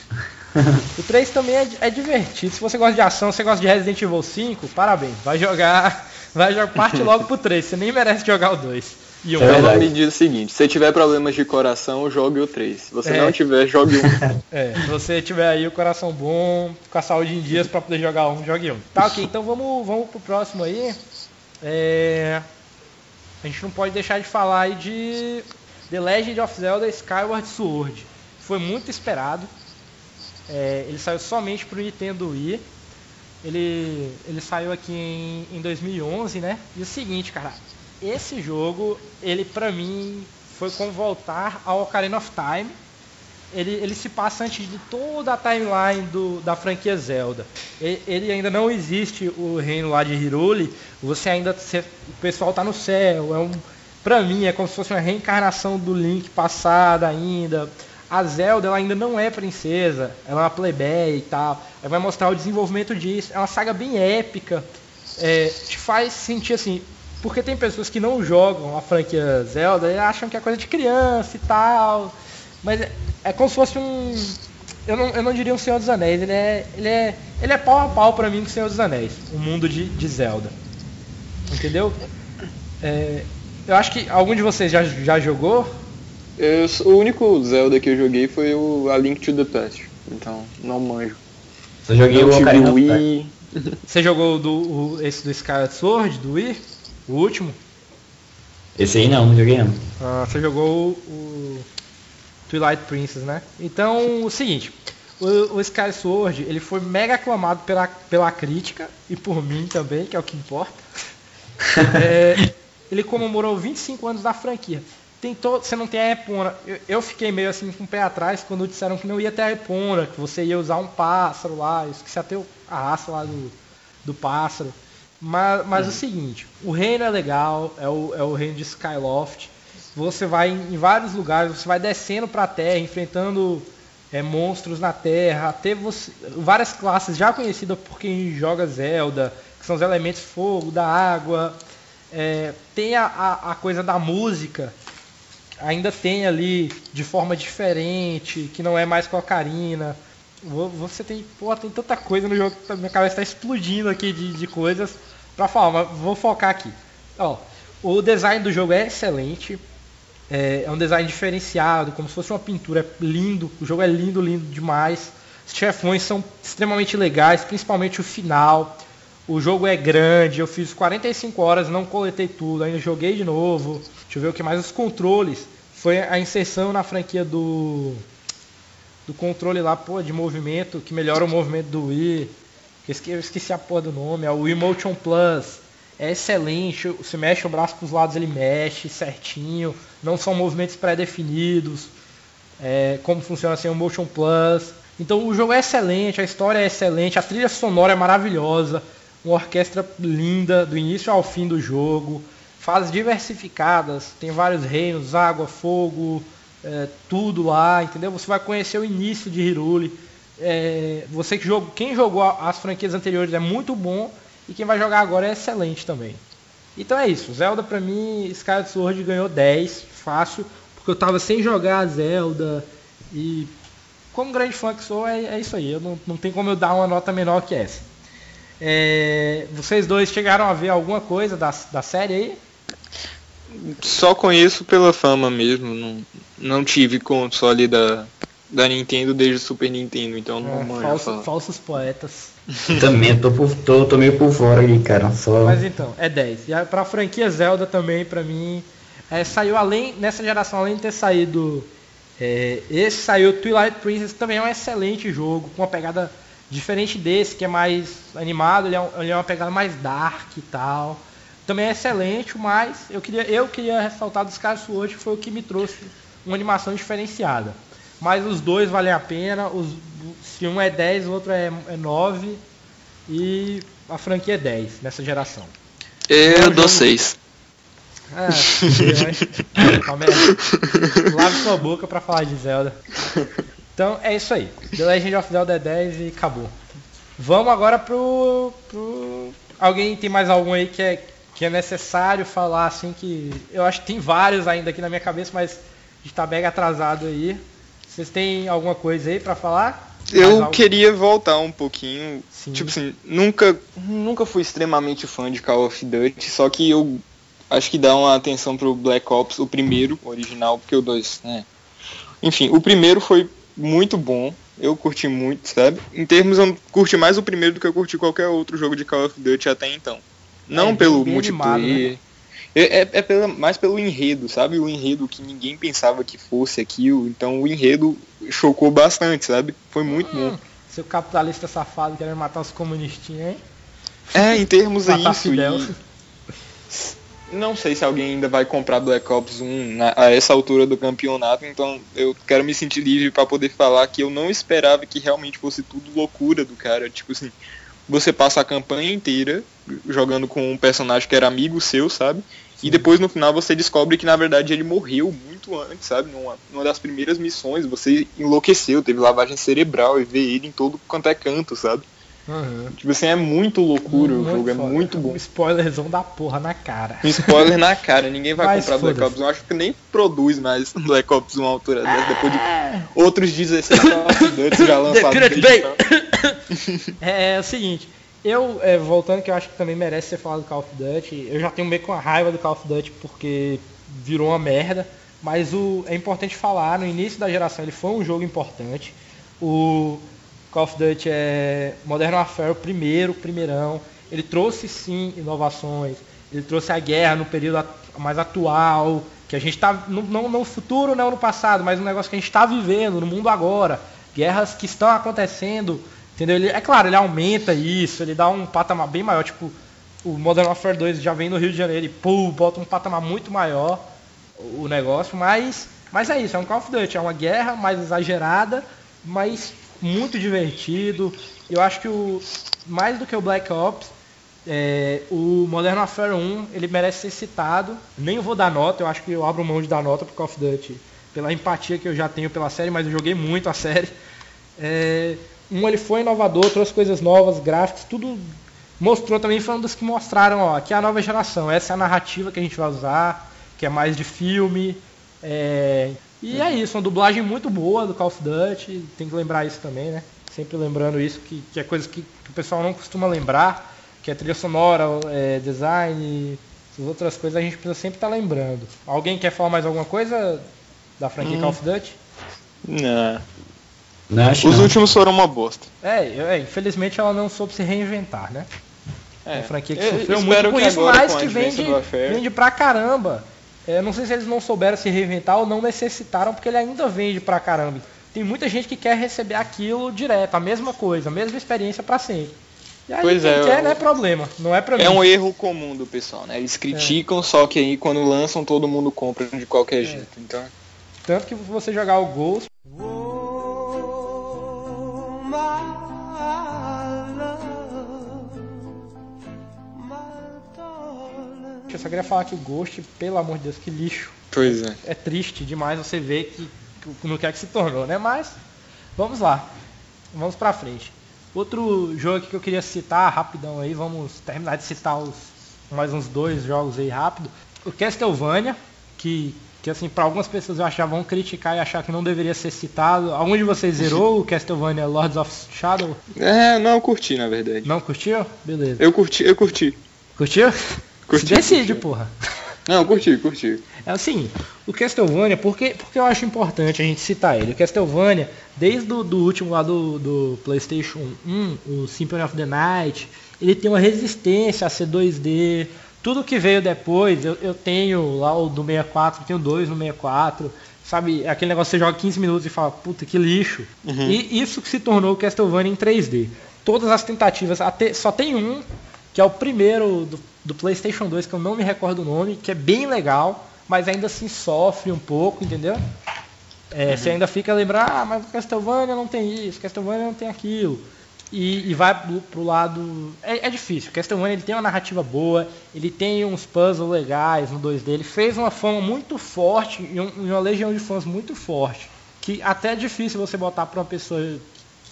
o 3 também é, é divertido. Se você gosta de ação, você gosta de Resident Evil 5, parabéns. Vai jogar, vai jogar parte logo pro 3. Você nem merece jogar o 2. E um. É diz o seguinte, se tiver problemas de coração, jogue o 3. Se você É. não tiver, jogue um. É, se você tiver aí o coração bom, com a saúde em dias pra poder jogar um, jogue um. Tá, ok, então vamos, vamos pro próximo aí. É, A gente não pode deixar de falar aí de The Legend of Zelda Skyward Sword. Foi muito esperado. É, ele saiu somente pro Nintendo Wii. Ele, ele saiu aqui em, em 2011, né? E o seguinte, cara, esse jogo, ele pra mim foi como voltar ao Ocarina of Time. Ele, ele se passa antes de toda a timeline do, da franquia Zelda. Ele, ele ainda não existe o reino lá de Hyrule. Você ainda. você- o pessoal tá no céu. É um, pra mim é como se fosse uma reencarnação do Link passada ainda. A Zelda ela ainda não é princesa, ela é uma plebeia e tal. Aí vai mostrar o desenvolvimento disso. É uma saga bem épica. É, te faz sentir assim. Porque tem pessoas que não jogam a franquia Zelda e acham que é coisa de criança e tal. Mas é, é como se fosse um. Eu não, eu não diria um Senhor dos Anéis, ele é. Ele é. Ele é pau a pau pra mim com o Senhor dos Anéis, o mundo de, de Zelda. Entendeu? É, eu acho que algum de vocês já, já jogou. Eu o único Zelda que eu joguei foi o A Link to the Past. Então, não manjo. Só joguei o Ocarina. Wii. Você jogou o do, o- esse do Skyward Sword, do Wii? O último? Esse aí não, não joguei não. Ah, você jogou o, o Twilight Princess, né? Então, o seguinte, o, o Sky Sword, ele foi mega aclamado pela, pela crítica e por mim também, que é o que importa. É, ele comemorou 25 anos da franquia. Tem todo, você não tem a Epona. Eu, eu fiquei meio assim com o pé atrás quando disseram que não ia ter a Epona, que você ia usar um pássaro lá, eu esqueci até o- a raça lá do, do pássaro. Mas, mas é o seguinte, o reino é legal, é o, é o reino de Skyloft. Você vai em, em vários lugares, você vai descendo pra terra, enfrentando é, monstros na terra, até você, várias classes já conhecidas por quem joga Zelda, que são os elementos fogo, da água. É, tem a, a, a coisa da música, ainda tem ali de forma diferente, que não é mais com a Karina. Vo- Você tem, pô, tem tanta coisa no jogo que tá- minha cabeça está explodindo aqui de, de coisas pra falar, mas vou focar aqui. Ó, o design do jogo é excelente. É, é um design diferenciado, como se fosse uma pintura. É lindo, o jogo é lindo, lindo demais. Os chefões são extremamente legais, principalmente o final. O jogo é grande, eu fiz 45 horas, não coletei tudo, ainda joguei de novo. Deixa eu ver o que mais. Os controles. Foi a inserção na franquia do. Do controle lá, pô, de movimento, que melhora o movimento do Wii. Eu esque- eu esqueci a porra do nome, é o Wii Motion Plus. É excelente, você mexe o braço pros lados, ele mexe certinho. Não são movimentos pré-definidos. É, como funciona assim o Motion Plus. Então o jogo é excelente, a história é excelente, a trilha sonora é maravilhosa, uma orquestra linda do início ao fim do jogo, fases diversificadas, tem vários reinos, água, fogo, é, tudo lá, entendeu? Você vai conhecer o início de Hyrule. É, você que jogou, quem jogou as franquias anteriores é muito bom e quem vai jogar agora é excelente também. Então é isso, Zelda pra mim, Skyward Sword ganhou 10, fácil, porque eu tava sem jogar Zelda e como grande fã que sou, é, é isso aí, eu não, não tem como eu dar uma nota menor que essa. É, vocês dois chegaram a ver alguma coisa da, da série aí? Só conheço pela fama mesmo. Não, não tive console da, da Nintendo desde o Super Nintendo, então não É, manjo falso- falsos poetas. Também, tô, por, tô, tô meio por fora aí, cara. Só. Mas então, é 10. E a- pra franquia Zelda também, pra mim, é, saiu além, nessa geração, além de ter saído. é, esse saiu Twilight Princess, também é um excelente jogo, com uma pegada diferente desse, que é mais animado, ele é, um- ele é uma pegada mais dark e tal. Também é excelente, mas eu queria, eu queria ressaltar do Sky Sword, que foi o que me trouxe uma animação diferenciada. Mas os dois valem a pena, os, se um é 10, o outro é, é 9, e a franquia é 10 nessa geração. Eu Bom dou jogo. 6. Ah, fudeu, hein? Calma aí. Lave sua boca pra falar de Zelda. Então é isso aí. The Legend of Zelda é 10 e acabou. Vamos agora pro. pro... Alguém tem mais algum aí que é, que é necessário falar assim que. Eu acho que tem vários ainda aqui na minha cabeça, mas a gente tá mega atrasado aí. Vocês têm alguma coisa aí pra falar? Eu algo? queria voltar um pouquinho. Sim. Tipo assim, nunca, nunca fui extremamente fã de Call of Duty, só que eu acho que dá uma atenção pro Black Ops, o primeiro, o original, porque o dois, né? Enfim, o primeiro foi muito bom. Eu curti muito, sabe? Em termos, eu curti mais o primeiro do que eu curti qualquer outro jogo de Call of Duty até então. Não É, pelo bem animado, multiplayer. É, é- é pela- mais pelo enredo, sabe? O enredo que ninguém pensava que fosse aquilo. Então o enredo chocou bastante, sabe? Foi muito bom. Hum, seu capitalista safado querendo matar os comunistinhos, hein? É, em termos isso. E, não sei se alguém ainda vai comprar Black Ops 1 na- a essa altura do campeonato, então eu quero me sentir livre pra poder falar que eu não esperava que realmente fosse tudo loucura do cara. Tipo assim, você passa a campanha inteira jogando com um personagem que era amigo seu, sabe? E depois no final você descobre que na verdade ele morreu muito antes, sabe? Numa, numa das primeiras missões, você enlouqueceu, teve lavagem cerebral e vê ele em todo quanto é canto, sabe? Uhum. Tipo assim, é muito loucura o Muito jogo, é foda. muito bom. Um spoilerzão da porra na cara. Um spoiler na cara, ninguém vai Mas comprar Black. Ops 1. Acho que nem produz mais Black Ops 1 à altura dessa, depois de É. outros 16 Call of Duty já lançados. É, é o seguinte, eu, é, voltando que eu acho que também merece ser falado do Call of Duty, eu já tenho meio com a raiva do Call of Duty porque virou uma merda, mas o, é importante falar, no início da geração ele foi um jogo importante. O Call of Duty é Modern Warfare, o primeiro, primeirão. Ele trouxe sim inovações, ele trouxe a guerra no período mais atual, que a gente está, não, não no futuro, não no passado, mas um negócio que a gente está vivendo no mundo agora. Guerras que estão acontecendo, entendeu? Ele, é claro, ele aumenta isso, ele dá um patamar bem maior, tipo, o Modern Warfare 2 já vem no Rio de Janeiro e pô, bota um patamar muito maior o o negócio, mas, mas é isso, é um Call of Duty, é uma guerra mais exagerada, mas muito divertido. Eu acho que o mais do que o Black Ops, é, o Modern Warfare 1 ele merece ser citado. Nem vou dar nota, eu acho que eu abro mão de dar nota pro Call of Duty pela empatia que eu já tenho pela série, mas eu joguei muito a série. É, um ele foi inovador, trouxe coisas novas, gráficos, tudo mostrou também, foi um dos que mostraram, ó, aqui é a nova geração, essa é a narrativa que a gente vai usar, que é mais de filme. é, e é isso, uma dublagem muito boa do Call of Duty, tem que lembrar isso também, né? Sempre lembrando isso, que, que é coisa que, que o pessoal não costuma lembrar, que é trilha sonora, é, design, essas outras coisas a gente precisa sempre estar lembrando. Alguém quer falar mais alguma coisa da franquia Hum. Call of Duty? Não. Não, acho Os não. últimos foram uma bosta. É, é, infelizmente ela não soube se reinventar, né? É. Uma franquia que Eu sofreu muito com isso, mas que vende, vende pra caramba. É, não sei se eles não souberam se reinventar ou não necessitaram, porque ele ainda vende pra caramba. Tem muita gente que quer receber aquilo direto, a mesma coisa, a mesma experiência pra sempre. E aí Pois quem é, quer eu- não é problema, não é pra É um erro comum do pessoal, né? Eles criticam, só que aí quando lançam todo mundo compra de qualquer jeito. Então, Tanto que você jogar o Ghost. Eu só queria falar que o Ghost, pelo amor de Deus, que lixo. pois é. é triste demais você ver que que- no que é que se tornou, né? Mas vamos lá, vamos pra frente. Outro jogo aqui que eu queria citar rapidão aí, vamos terminar de citar os mais uns dois jogos aí rápido. O Castlevania, que que assim para algumas pessoas eu já vão criticar e achar que não deveria ser citado. Algum de vocês zerou o Castlevania Lords of Shadow? É, não, eu curti, na verdade. Não curtiu? Beleza. Eu curti, eu curti. Curtiu? Curti, Se decide, curti. porra. Não, curti, curti. É assim, o Castlevania, por que, porque eu acho importante a gente citar ele? O Castlevania, desde o do último lá do, do PlayStation 1, o Symphony of the Night, ele tem uma resistência a ser 2D. Tudo que veio depois, eu, eu tenho lá o do 64, tenho dois no 64. Sabe, aquele negócio que você joga 15 minutos e fala, puta que lixo. E isso que se tornou o Castlevania em 3D. Todas as tentativas, até, só tem um, que é o primeiro do, do PlayStation 2, que eu não me recordo o nome, que é bem legal, mas ainda assim sofre um pouco, entendeu? É, Você ainda fica lembrando, ah, mas o Castlevania não tem isso, Castlevania não tem aquilo. E, e vai pro, lado. É, é difícil. Castlevania ele tem uma narrativa boa, ele tem uns puzzles legais no 2D, ele fez uma fama muito forte e, um- uma legião de fãs muito forte. Que até é difícil você botar pra uma pessoa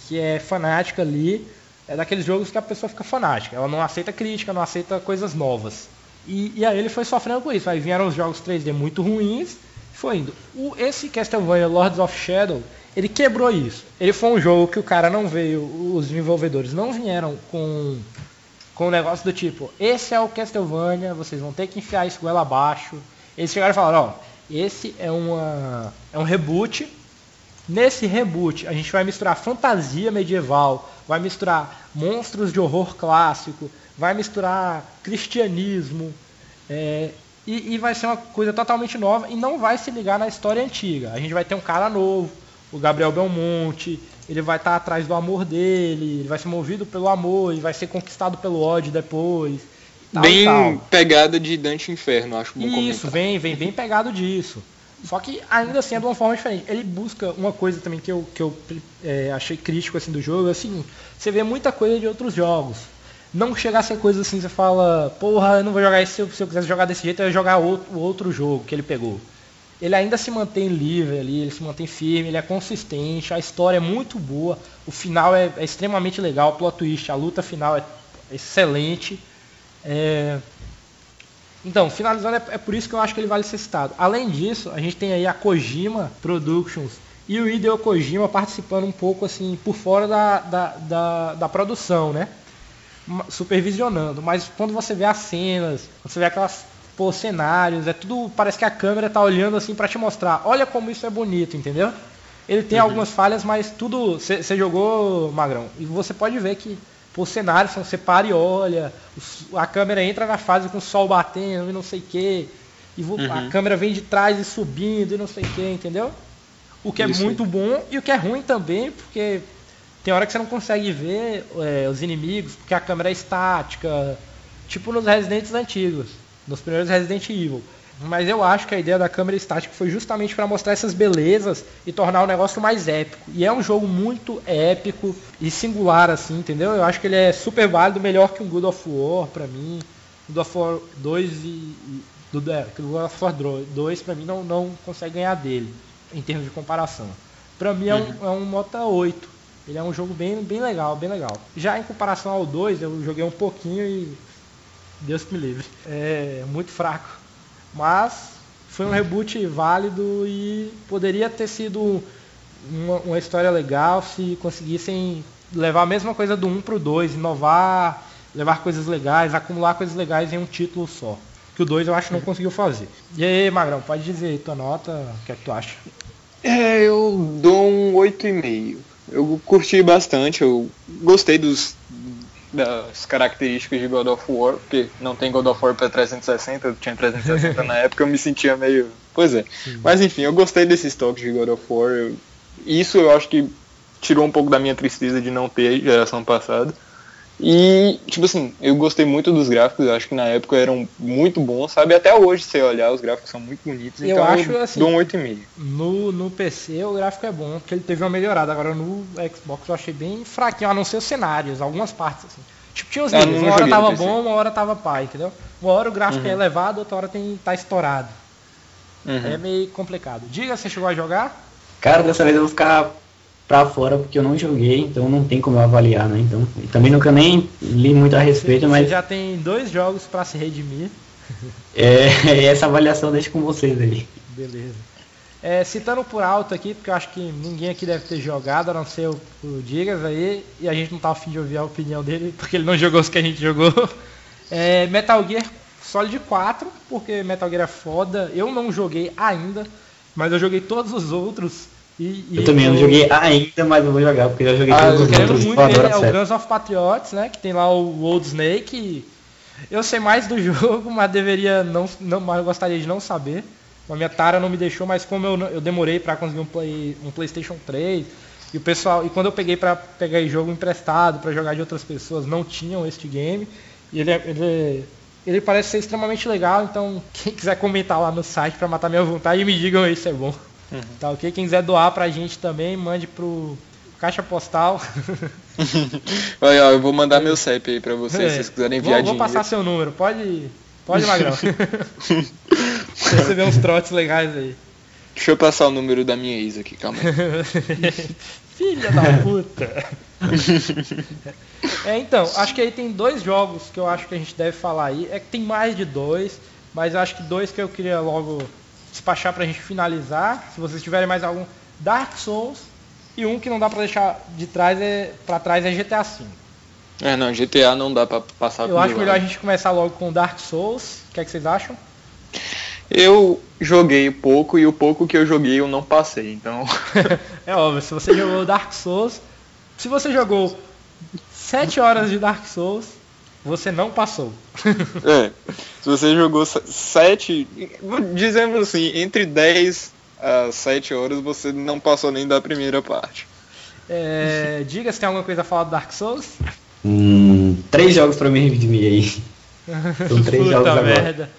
que é fanática ali. É daqueles jogos que a pessoa fica fanática. Ela não aceita crítica, não aceita coisas novas. E, e aí ele foi sofrendo com isso. Aí vieram os jogos 3D muito ruins. Foi indo. O, esse Castlevania Lords of Shadow, ele quebrou isso. Ele foi um jogo que o cara não veio, os desenvolvedores não vieram com com um negócio do tipo, esse é o Castlevania, vocês vão ter que enfiar isso goela abaixo. Eles chegaram e falaram, ó, esse é uma é um reboot. Nesse reboot, a gente vai misturar fantasia medieval, vai misturar monstros de horror clássico, vai misturar cristianismo, é, e, e vai ser uma coisa totalmente nova e não vai se ligar na história antiga. A gente vai ter um cara novo, o Gabriel Belmonte, ele vai estar atrás do amor dele, ele vai ser movido pelo amor e vai ser conquistado pelo ódio depois. tal Bem tal. pegada de Dante Inferno, acho bom Isso, comentar. vem, vem bem pegado disso. Só que ainda assim é de uma forma diferente. Ele busca uma coisa também que eu, que eu é, achei crítico assim do jogo, é o seguinte, você vê muita coisa de outros jogos. Não chegar a ser coisa assim, você fala, porra, eu não vou jogar isso, se eu, se eu quisesse jogar desse jeito, eu ia jogar outro, o outro jogo que ele pegou. Ele ainda se mantém livre ali, ele se mantém firme, ele é consistente, a história é muito boa, o final é, é extremamente legal, o plot twist, a luta final é excelente. É, então, finalizando, é, é por isso que eu acho que ele vale ser citado. Além disso, a gente tem aí a Kojima Productions e o Hideo Kojima participando um pouco assim por fora da, da, da, da produção, né? Supervisionando. Mas quando você vê as cenas, quando você vê aquelas pô, cenários, é tudo. Parece que a câmera tá olhando assim pra te mostrar. Olha como isso é bonito, entendeu? Ele tem algumas falhas, mas tudo. Você jogou, Magrão, e você pode ver que pô, os cenários são você para e olha, a câmera entra na fase com o sol batendo e não sei o que. E vo- a câmera vem de trás e subindo e não sei o que, entendeu? O que é Isso aí. muito bom e o que é ruim também, porque tem hora que você não consegue ver é, os inimigos, porque a câmera é estática, tipo nos Residentes antigos, nos primeiros Resident Evil. Mas eu acho que a ideia da câmera estática foi justamente para mostrar essas belezas e tornar o negócio mais épico. E é um jogo muito épico e singular, assim, entendeu? Eu acho que ele é super válido, melhor que um God of War pra mim. God of War 2 e. do, é, que o God of War 2 pra mim não, não consegue ganhar dele, em termos de comparação. Pra mim é um, é um Nota 8. Ele é um jogo bem, bem legal, bem legal. Já em comparação ao 2, eu joguei um pouquinho e. Deus que me livre. É muito fraco. Mas foi um reboot válido e poderia ter sido uma, uma história legal se conseguissem levar a mesma coisa do 1 pro 2, inovar, levar coisas legais, acumular coisas legais em um título só. Que o 2 eu acho que não conseguiu fazer. E aí, Magrão, pode dizer aí tua nota, o que é que tu acha? É, eu dou um 8,5. Eu curti bastante, eu gostei dos das características de God of War, porque não tem God of War para 360, eu tinha 360 na época, eu me sentia meio. Pois é. Mas enfim, eu gostei desses toques de God of War. eu- Isso eu acho que tirou um pouco da minha tristeza de não ter geração passada. E, tipo assim, eu gostei muito dos gráficos, eu acho que na época eram muito bons, sabe? Até hoje, se você olhar, os gráficos são muito bonitos. Eu então acho, eu assim, dou um 8,5. No, no PC o gráfico é bom, porque ele teve uma melhorada. Agora no Xbox eu achei bem fraquinho, a não ser os cenários, algumas partes assim. Tipo, tinha os Ah, níveis, uma hora tava bom, uma hora tava pai, entendeu? Uma hora o gráfico Uhum. é elevado, outra hora tem, tá estourado. Uhum. É meio complicado. Diga, você chegou a jogar? Cara, dessa vez eu vou ficar pra fora porque eu não joguei, então não tem como eu avaliar, né? Então, também nunca nem li muito a respeito, Você mas já tem dois jogos pra se redimir. é, essa avaliação deixa com vocês aí. Beleza. É, citando por alto aqui, porque eu acho que ninguém aqui deve ter jogado, a não ser o, o Digas aí, e a gente não tá afim de ouvir a opinião dele, porque ele não jogou os que a gente jogou. É, Metal Gear Solid 4, porque Metal Gear é foda. Eu não joguei ainda, mas eu joguei todos os outros. E, e Eu também não joguei ainda, mas eu vou jogar, porque eu já joguei Ah, todos eu os outros. muito eu é o série. Guns of Patriots, né? Que tem lá o Old Snake. Eu sei mais do jogo, mas deveria não, não mas eu gostaria de não saber. A minha tara não me deixou, mas como eu, eu demorei pra conseguir um, play, um PlayStation 3 e o pessoal e quando eu peguei pra pegar jogo emprestado pra jogar de outras pessoas, não tinham este game. E ele, é- ele ele parece ser extremamente legal, então quem quiser comentar lá no site pra matar minha vontade, me digam aí se é bom. Tá ok? Quem quiser doar pra gente também, mande pro Caixa Postal. Olha, eu vou mandar meu CEP aí pra vocês, É, se vocês quiserem vou, enviar vou dinheiro. passar seu número, pode. Pode, Magrão. Receber uns trotes legais aí. Deixa eu passar o número da minha ex aqui, calma aí. Filha da puta. é, então, acho que aí tem dois jogos que eu acho que a gente deve falar aí. É que tem mais de dois, mas acho que dois que eu queria logo despachar pra gente finalizar. Se vocês tiverem mais algum, Dark Souls e um que não dá pra deixar de trás é para trás é GTA V. É, não, GTA não dá pra passar Eu acho melhor a gente começar logo com Dark Souls. O que, é que vocês acham? Eu joguei pouco e o pouco que eu joguei eu não passei, então. É óbvio, se você jogou Dark Souls, se você jogou 7 horas de Dark Souls, você não passou. é. Se você jogou 7. Dizemos assim, entre 10 a 7 horas você não passou nem da primeira parte. É, diga se tem alguma coisa a falar do Dark Souls. Hum, três jogos pra me redimir aí. São três Puta jogos agora. merda.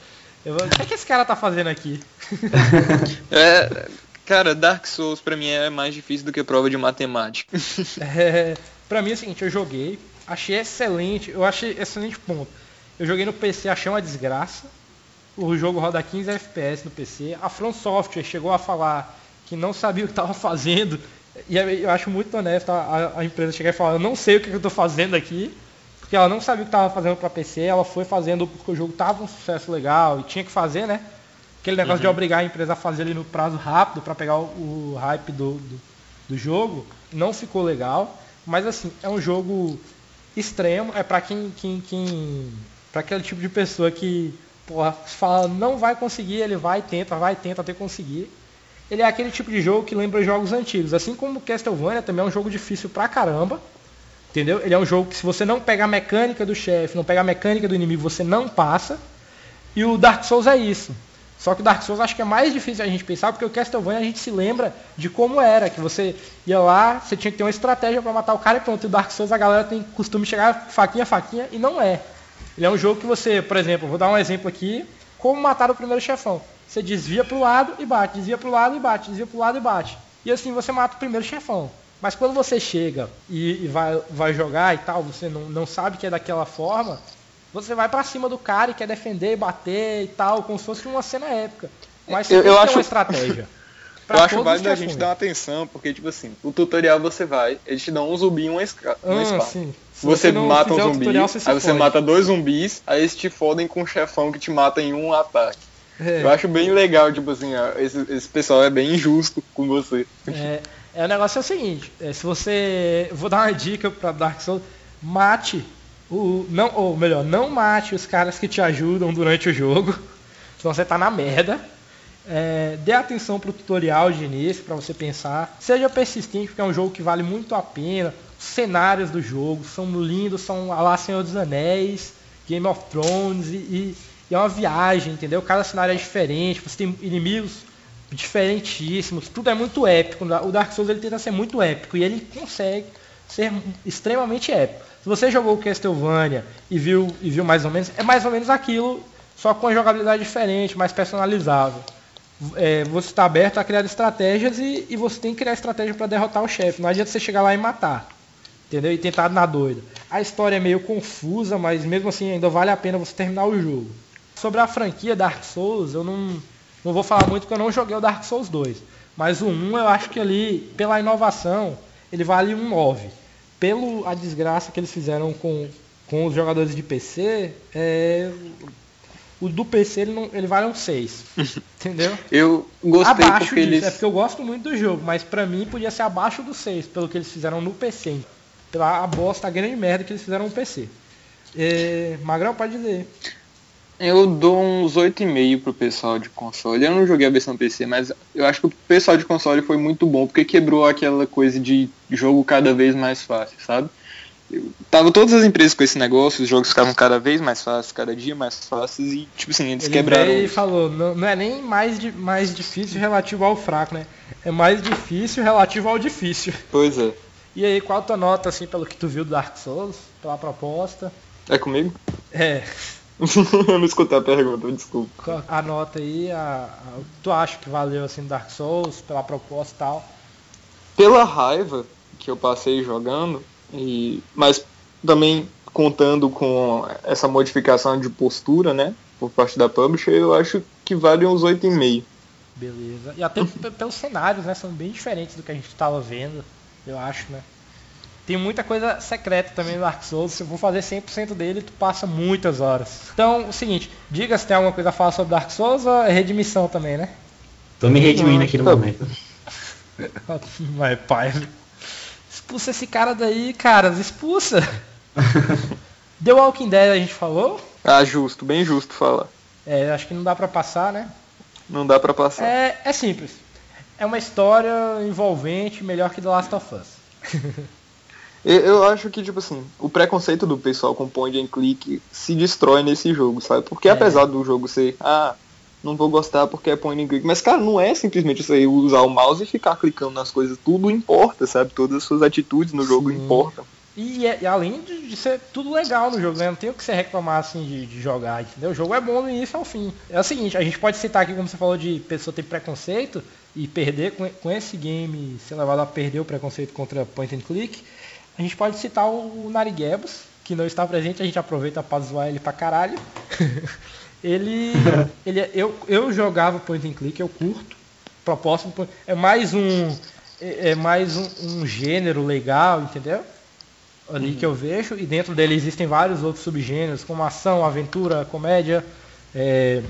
Eu vou- O que, é que esse cara tá fazendo aqui? É, cara, Dark Souls pra mim é mais difícil do que prova de matemática. É, pra mim é o seguinte, eu joguei, achei excelente, eu achei excelente ponto. Eu joguei no PC, achei uma desgraça. O jogo roda 15 FPS no PC. A From Software chegou a falar que não sabia o que estava fazendo. E eu acho muito honesto a, a- empresa chegar e falar, eu não sei o que eu estou fazendo aqui. Porque ela não sabia o que estava fazendo para PC, ela foi fazendo porque o jogo tava um sucesso legal e tinha que fazer, né? Aquele negócio de obrigar a empresa a fazer ali no prazo rápido para pegar o, o hype do, do, do jogo, não ficou legal. Mas assim, é um jogo extremo, é para quem, quem, quem para aquele tipo de pessoa que porra, fala não vai conseguir, ele vai, tenta, vai, tenta até conseguir. Ele é aquele tipo de jogo que lembra jogos antigos, assim como Castlevania também é um jogo difícil pra caramba. Entendeu? Ele é um jogo que se você não pegar a mecânica do chefe, não pegar a mecânica do inimigo, você não passa. E o Dark Souls é isso. Só que o Dark Souls acho que é mais difícil a gente pensar, porque o Castlevania a gente se lembra de como era, que você ia lá, você tinha que ter uma estratégia para matar o cara e pronto. E o Dark Souls a galera tem costume chegar faquinha, faquinha, e não é. Ele é um jogo que você, por exemplo, vou dar um exemplo aqui, como matar o primeiro chefão. Você desvia pro lado e bate, desvia pro lado e bate, desvia pro lado e bate. E assim você mata o primeiro chefão. Mas quando você chega e, e vai, vai jogar e tal, você não, não sabe que é daquela forma, você vai pra cima do cara e quer defender, bater e tal, como se fosse uma cena épica. Mas você Eu- eu ter acho- uma estratégia. Eu acho válido a chefões. gente dar uma atenção, porque, tipo assim, o tutorial você vai, eles te dão um zumbi e uma, esca- uma Ah, espada. sim. Se Você, não mata um zumbi, tutorial, você aí você fode. mata dois zumbis, aí eles te fodem com um chefão que te mata em um ataque. É. Eu acho bem legal, tipo assim, ó, esse, esse pessoal é bem injusto com você. É, é, o negócio é o seguinte, é, se você. Vou dar uma dica pra Dark Souls, mate o. Não, ou melhor, não mate os caras que te ajudam durante o jogo. Senão você tá na merda. É, dê atenção pro tutorial de início pra você pensar. Seja persistente, porque é um jogo que vale muito a pena. Os cenários do jogo são lindos, são a lá Senhor dos Anéis, Game of Thrones e, e- e é uma viagem, entendeu? Cada cenário é diferente, você tem inimigos diferentíssimos, tudo é muito épico. O Dark Souls ele tenta ser muito épico e ele consegue ser extremamente épico. Se você jogou o Castlevania e viu, e viu mais ou menos, é mais ou menos aquilo, só com uma jogabilidade diferente, mais personalizável. É, você está aberto a criar estratégias e, e você tem que criar estratégia para derrotar o chefe. Não adianta você chegar lá e matar. Entendeu? E tentar na doida. A história é meio confusa, mas mesmo assim ainda vale a pena você terminar o jogo. Sobre a franquia Dark Souls, eu não, não vou falar muito porque eu não joguei o Dark Souls 2. Mas o 1 eu acho que ali, pela inovação, ele vale um 9. Pelo a desgraça que eles fizeram com, com os jogadores de PC, é, o do PC ele, não, ele vale um 6. Entendeu? Eu gostei abaixo porque disso, eles. é porque eu gosto muito do jogo, mas pra mim podia ser abaixo do 6, pelo que eles fizeram no PC. Pela a bosta, a grande merda que eles fizeram no PC. É, Magrão, pode dizer. Eu dou uns 8,5 pro pessoal de console. Eu não joguei a versão PC, mas eu acho que o pessoal de console foi muito bom, porque quebrou aquela coisa de jogo cada vez mais fácil, sabe? Eu- Tava todas as empresas com esse negócio, os jogos ficavam cada vez mais fáceis, cada dia mais fáceis, e tipo assim, eles Ele quebraram. e isso. falou, não, não é nem mais, di- mais difícil relativo ao fraco, né? É mais difícil relativo ao difícil. Pois é. E aí, qual a tua nota, assim, pelo que tu viu do Dark Souls, pela proposta? É comigo? É, eu não escutei a pergunta, desculpa. qual a nota aí, a, a- o que tu acha que valeu, assim, Dark Souls, pela proposta e tal? Pela raiva que eu passei jogando, e mas também contando com essa modificação de postura, né? Por parte da publisher, eu acho que vale uns 8,5. Beleza. E até pelos cenários, né? São bem diferentes do que a gente estava vendo, eu acho, né? Tem muita coisa secreta também no Dark Souls. Se eu for fazer 100% dele, tu passa muitas horas. Então, o seguinte, diga se tem alguma coisa a falar sobre Dark Souls ou é redimissão também, né? Tô me redimindo aqui no momento. Vai, pai. Expulsa esse cara daí, caras, expulsa. The Walking Dead a gente falou? Ah, justo, bem justo falar. É, acho que não dá pra passar, né? Não dá pra passar. É, é simples. É uma história envolvente, melhor que The Last of Us. Eu, acho que, tipo assim, o preconceito do pessoal com point and click se destrói nesse jogo, sabe? Porque É. apesar do jogo ser, ah, não vou gostar porque é point and click, mas, cara, não é simplesmente você usar o mouse e ficar clicando nas coisas, tudo importa, sabe? Todas as suas atitudes no jogo Sim. importam. E, é- e além de de ser tudo legal no jogo, né? Não tem o que você reclamar assim de, de jogar, entendeu? O jogo é bom do início ao fim. É o seguinte, a gente pode citar aqui, como você falou, de pessoa ter preconceito e perder com, com esse game, ser levado a perder o preconceito contra point and click. A gente pode citar o, Nariguebos, que não está presente, a gente aproveita para zoar ele pra caralho. ele, ele eu, eu jogava point and click, eu curto. Proposta é mais um é, é mais um, um gênero legal, entendeu? ali que eu vejo, e dentro dele existem vários outros subgêneros, como ação, aventura, comédia. É...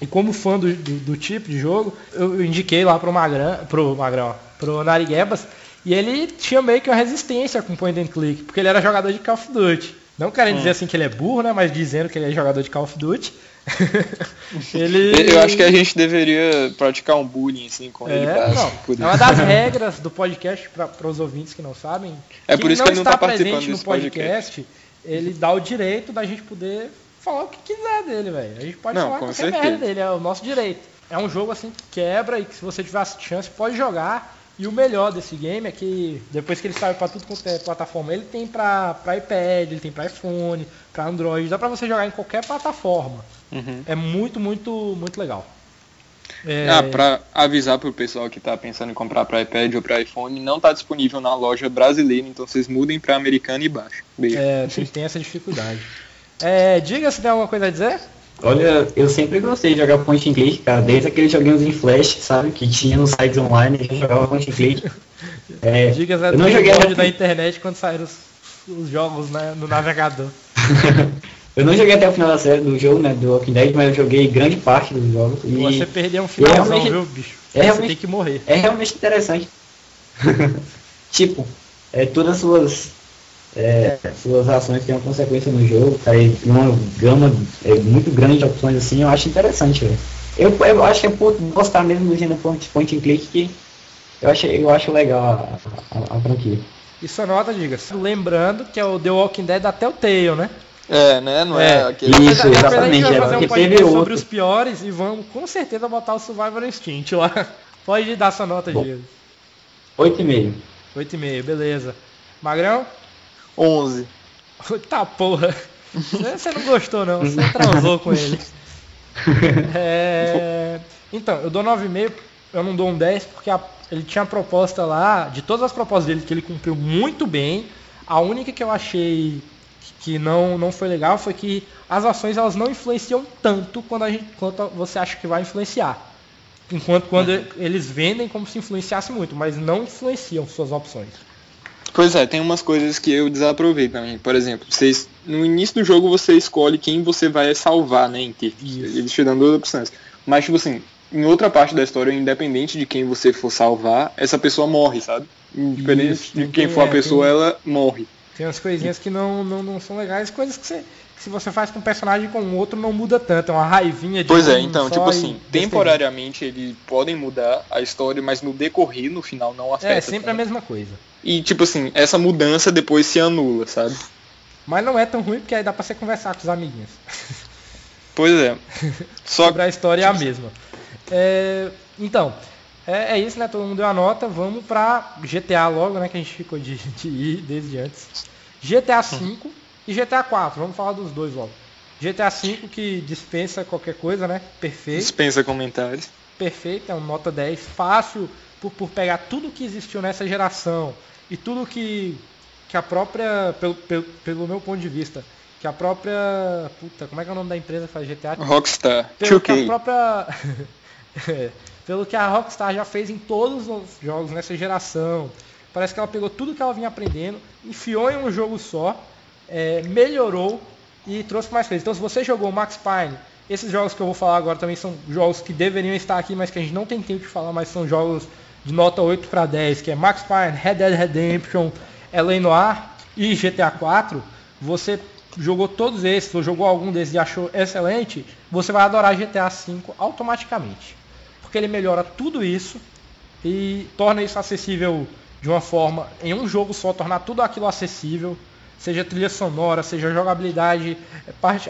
E como fã do, do, do, tipo de jogo, eu indiquei lá pro Magrão, pro Magrão, pro Nariguebas, e ele tinha meio que uma resistência com point and click, porque ele era jogador de Call of Duty. Não querem hum. dizer assim que ele é burro, né? Mas dizendo que ele é jogador de Call of Duty. ele... Eu acho que a gente deveria praticar um bullying assim com é, ele. Não, é uma das regras do podcast para os ouvintes que não sabem. É por isso que ele não está participando no podcast, podcast, ele dá o direito da gente poder falar o que quiser dele, velho. A gente pode não, falar qualquer merda dele, é o nosso direito. É um jogo assim que quebra e que se você tiver a chance pode jogar. E o melhor desse game é que depois que ele saiu para tudo quanto é plataforma, ele tem para iPad, ele tem para iPhone, para Android, dá para você jogar em qualquer plataforma. Uhum. É muito, muito, muito legal. É... Ah, para avisar pro pessoal que tá pensando em comprar para iPad ou para iPhone, não tá disponível na loja brasileira, então vocês mudem para americana e baixo. Beijo. É, tem essa dificuldade. É, diga se tem alguma coisa a dizer. Olha, eu sempre gostei de jogar point and click, cara, desde aqueles joguinhos em flash, sabe, que tinha nos sites online, a gente jogava point and click. É, Dicas eu não joguei até... da internet quando saíram os, os jogos né, no navegador. eu não joguei até o final da série do jogo, né, do Walking Dead, mas eu joguei grande parte dos jogos. E Você perdeu um finalzão, é viu, bicho? É Você tem que morrer. É realmente interessante. tipo, é, todas as suas é, suas ações têm uma consequência no jogo, cara, e uma gama é, muito grande de opções assim, eu acho interessante, velho. Eu, eu acho que é por gostar mesmo do gênero point, point and click que eu acho, eu acho legal a, a, a franquia. Isso é nota, diga. Lembrando que é o The Walking Dead até o Tale, né? É, né? Não é, é aquele... Isso, exatamente. A gente vai fazer um podcast sobre outro. os piores e vamos com certeza botar o Survivor Instinct lá. Pode dar sua nota, Diego. 8,5. 8,5, beleza. Magrão? 11. Tá porra. Você não gostou não, você transou com ele. É... Então, eu dou 9,5, eu não dou um 10 porque a... ele tinha a proposta lá, de todas as propostas dele que ele cumpriu muito bem. A única que eu achei que não, não foi legal foi que as ações elas não influenciam tanto quando a gente, quanto você acha que vai influenciar. Enquanto quando uhum. eles vendem como se influenciasse muito, mas não influenciam suas opções. Pois é, tem umas coisas que eu desaprovei também. Por exemplo, vocês, no início do jogo você escolhe quem você vai salvar, né? Em Eles te dão duas opções. Mas, tipo assim, em outra parte da história, independente de quem você for salvar, essa pessoa morre, sabe? Independente Isso, de quem for é, a pessoa, tem, ela morre. Tem umas coisinhas que não, não, não são legais, coisas que você que se você faz com um personagem com o outro não muda tanto, é uma raivinha de Pois é, então, tipo assim, temporariamente eles podem mudar a história, mas no decorrer, no final, não afeta. É, sempre a mesma coisa. E, tipo assim, essa mudança depois se anula, sabe? Mas não é tão ruim porque aí dá pra você conversar com os amiguinhos. Pois é. Só Sobre a história é a mesma. É, então, é, é, isso, né? Todo mundo deu a nota. Vamos pra GTA logo, né? Que a gente ficou de, de ir desde antes. GTA V e GTA 4. Vamos falar dos dois logo. GTA V que dispensa qualquer coisa, né? Perfeito. Dispensa comentários. Perfeito, é um nota 10. Fácil por, por pegar tudo que existiu nessa geração e tudo que, que a própria, pelo, pelo, pelo meu ponto de vista, que a própria. Puta, como é que é o nome da empresa que faz GTA? Rockstar. Pelo que a própria. pelo que a Rockstar já fez em todos os jogos nessa geração. Parece que ela pegou tudo que ela vinha aprendendo, enfiou em um jogo só, é, melhorou e trouxe mais coisas. Então, se você jogou Max Payne, esses jogos que eu vou falar agora também são jogos que deveriam estar aqui, mas que a gente não tem tempo de falar, mas são jogos de nota 8 para 10, que é Max Payne, Red Dead Redemption, L.A. Noir e GTA 4, você jogou todos esses, ou jogou algum desses e achou excelente, você vai adorar GTA 5 automaticamente. Porque ele melhora tudo isso e torna isso acessível de uma forma, em um jogo só, tornar tudo aquilo acessível, seja trilha sonora, seja jogabilidade,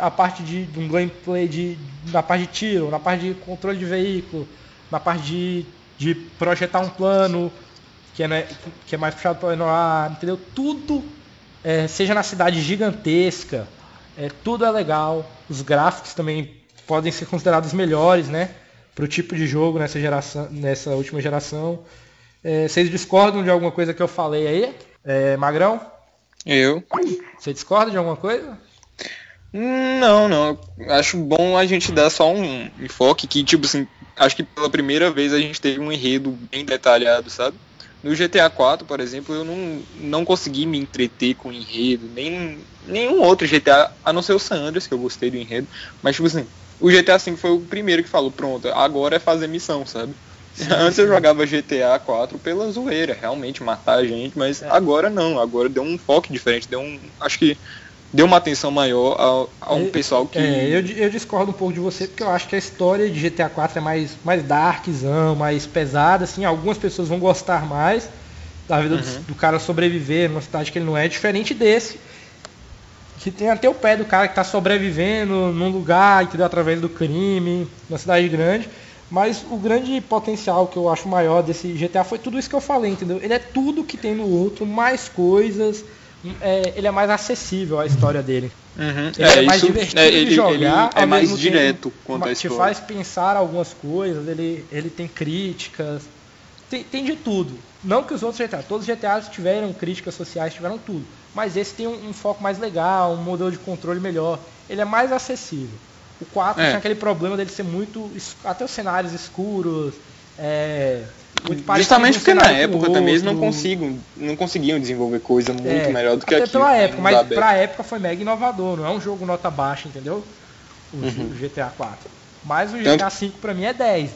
a parte de, de um gameplay de, na parte de tiro, na parte de controle de veículo, na parte de de projetar um plano que é, né, que é mais puxado para o entendeu? Tudo é, seja na cidade gigantesca, é, tudo é legal. Os gráficos também podem ser considerados melhores, né? Para o tipo de jogo nessa geração, nessa última geração. É, vocês discordam de alguma coisa que eu falei aí? É, Magrão? Eu? Você discorda de alguma coisa? Não, não. Acho bom a gente dar só um enfoque que, tipo assim, acho que pela primeira vez a gente teve um enredo bem detalhado, sabe? No GTA 4, por exemplo, eu não, não consegui me entreter com o enredo, nem nenhum outro GTA, a não ser o San Andreas, que eu gostei do enredo. Mas, tipo assim, o GTA V foi o primeiro que falou, pronto, agora é fazer missão, sabe? Antes eu jogava GTA 4 pela zoeira, realmente matar a gente, mas agora não, agora deu um foco diferente, deu um. Acho que deu uma atenção maior ao, a um É, pessoal que. É, eu, eu discordo um pouco de você, porque eu acho que a história de GTA 4 é mais, mais darkzão, mais pesada, assim, algumas pessoas vão gostar mais da vida do- Uhum. do, cara sobreviver numa cidade que ele não é, diferente desse, que tem até o pé do cara que tá sobrevivendo num lugar, entendeu, através do crime, numa cidade grande. Mas o grande potencial que eu acho maior desse GTA foi tudo isso que eu falei, entendeu? Ele é tudo que tem no outro, mais coisas, é, ele é mais acessível a história dele. Uhum, Ele é, mais isso, divertido é, de ele, jogar, ele ao é mais direto tempo, quanto a Te história. faz pensar algumas coisas, ele, ele tem críticas, tem, tem de tudo. Não que os outros GTA, todos os GTAs tiveram críticas sociais, tiveram tudo. Mas esse tem um, um foco mais legal, um modelo de controle melhor. Ele é mais acessível. O 4 É. tinha aquele problema dele ser muito. Até os cenários escuros. É, Justamente porque na época também eles não, conseguiam, não conseguiam desenvolver coisa muito É, melhor do que até aquilo. pela né, época, mundo mas pra época foi mega inovador, não é um jogo nota baixa, entendeu? O, Uhum. GTA 4. Mas o Tanto- GTA 5 pra mim é 10.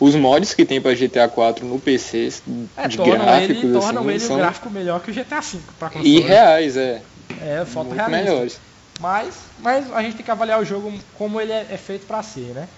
Os mods que tem pra GTA 4 no PC É, de tornam gráficos ele, tornam assim, ele são um gráfico melhor que o GTA 5 pra console. irreais, é. É, muito realista. melhores. Mas, mas a gente tem que avaliar o jogo como ele é, é feito pra ser, né?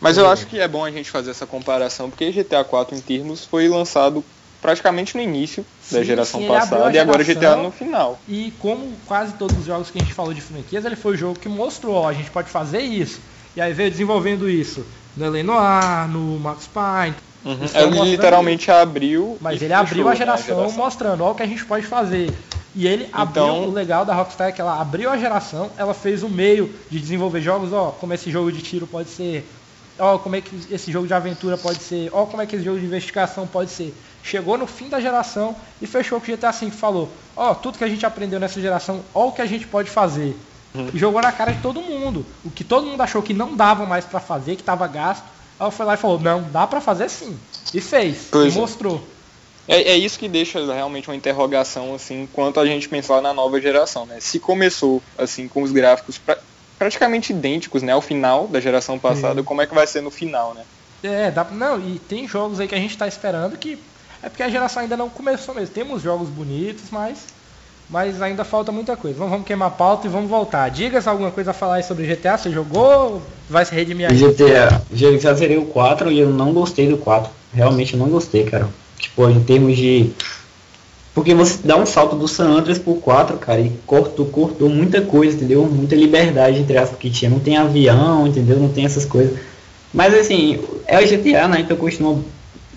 Mas eu acho que é bom a gente fazer essa comparação, porque GTA 4 em termos foi lançado praticamente no início da Sim, geração sim, passada a e agora geração. GTA no final. E como quase todos os jogos que a gente falou de franquias, ele foi o jogo que mostrou, ó, a gente pode fazer isso. E aí veio desenvolvendo isso no L.A. Noir, no Max Payne. Uhum. Ele literalmente abriu. Mas ele abriu a né, geração, mostrando ó, o que a gente pode fazer. E ele abriu Então- o legal da Rockstar é que ela abriu a geração, ela fez o meio de desenvolver jogos, ó, como esse jogo de tiro pode ser, ó, como é que esse jogo de aventura pode ser, ó, como é que esse jogo de investigação pode ser. Chegou no fim da geração e fechou com o GTA V falou, ó, tudo que a gente aprendeu nessa geração, ó o que a gente pode fazer. Uhum. E jogou na cara de todo mundo. O que todo mundo achou que não dava mais pra fazer, que tava gasto, ela foi lá e falou, não, dá pra fazer sim. E fez, Pois e é. mostrou. É, é isso que deixa realmente uma interrogação, assim, quanto a gente pensar na nova geração, né? Se começou, assim, com os gráficos pra- praticamente idênticos, né, ao final da geração passada, como é que vai ser no final, né? É, dá, não, e tem jogos aí que a gente tá esperando que. É porque a geração ainda não começou mesmo. Temos jogos bonitos, mas. Mas ainda falta muita coisa. Vamos, vamos queimar a pauta e vamos voltar. Diga-se alguma coisa a falar aí sobre GTA. Você jogou? Vai se redimir aí? GTA, já, já zerei o 4 e eu não gostei do 4. Realmente eu não gostei, cara. Tipo, em termos de. Porque você dá um salto do San Andreas pro 4, cara, e cortou, cortou muita coisa, entendeu? Muita liberdade entre aspas que tinha. Não tem avião, entendeu? Não tem essas coisas. Mas assim, é o GTA, né? Então continua.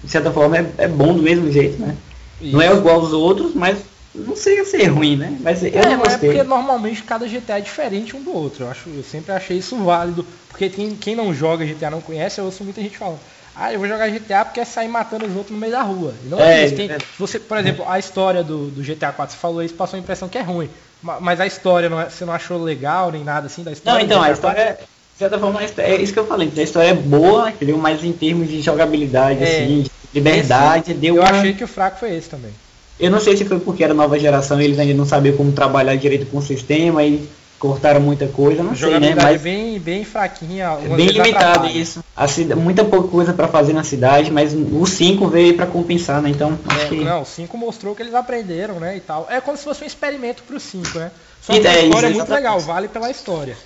De certa forma é, é bom do mesmo jeito, né? Não é igual aos outros, mas não sei se é ruim, né? Mas eu É, não é gostei. porque normalmente cada GTA é diferente um do outro. Eu, acho, eu sempre achei isso válido. Porque tem, quem não joga GTA não conhece, eu ouço muita gente falando. Ah, eu vou jogar GTA porque é sair matando os outros no meio da rua. E não é, É, isso. Tem, é. você, por exemplo, a história do, do GTA 4, você falou isso, passou a impressão que é ruim. Ma- Mas a história, não é- você não achou legal nem nada assim da história? Não, então, a história, é- de certa forma, é isso que eu falei, a história é boa, entendeu? Mas em termos de jogabilidade, É. assim, de liberdade, deu Eu uma... achei que o fraco foi esse também. Eu não sei se foi porque era nova geração e eles ainda não sabiam como trabalhar direito com o sistema e cortaram muita coisa, não sei, né? jogabilidade é Mas bem, bem fraquinha. é bem limitado atrapalha. isso. A cida- muita pouca coisa pra fazer na cidade, mas o 5 veio pra compensar, né? Então, É, que... Não, o 5 mostrou que eles aprenderam, né, e tal. É como se fosse um experimento pro 5, né? Só E que a é isso, história é muito legal, vale pela história.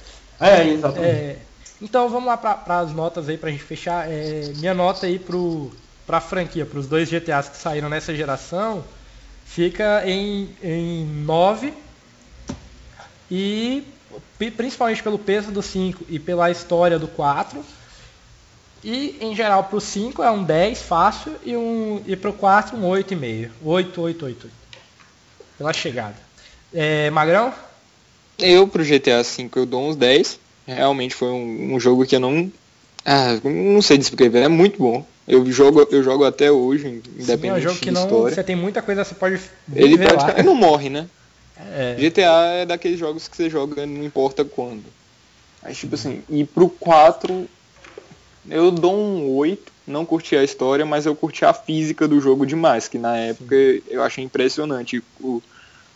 É, exatamente. É, então vamos lá para as notas aí pra gente fechar. É, minha nota aí pro, pra franquia, pros dois GTAs que saíram nessa geração, fica em, em 9. E pri- principalmente pelo peso do 5 e pela história do 4. E em geral pro 5 é um 10 fácil e, um, e pro 4 um 8,5. 8, 8, 8, 8. Pela chegada. É, Magrão? Eu pro GTA V eu dou uns 10. Realmente foi um, um jogo que eu não. Ah, não sei descrever, é muito bom. Eu jogo, eu jogo até hoje, Sim, é um independente jogo que não. história. Você tem muita coisa, você pode Ele lá. praticamente não morre, né? É, GTA é daqueles jogos que você joga não importa quando. Mas tipo assim, e pro 4 eu dou um 8, não curti a história, mas eu curti a física do jogo demais, que na época eu achei impressionante o-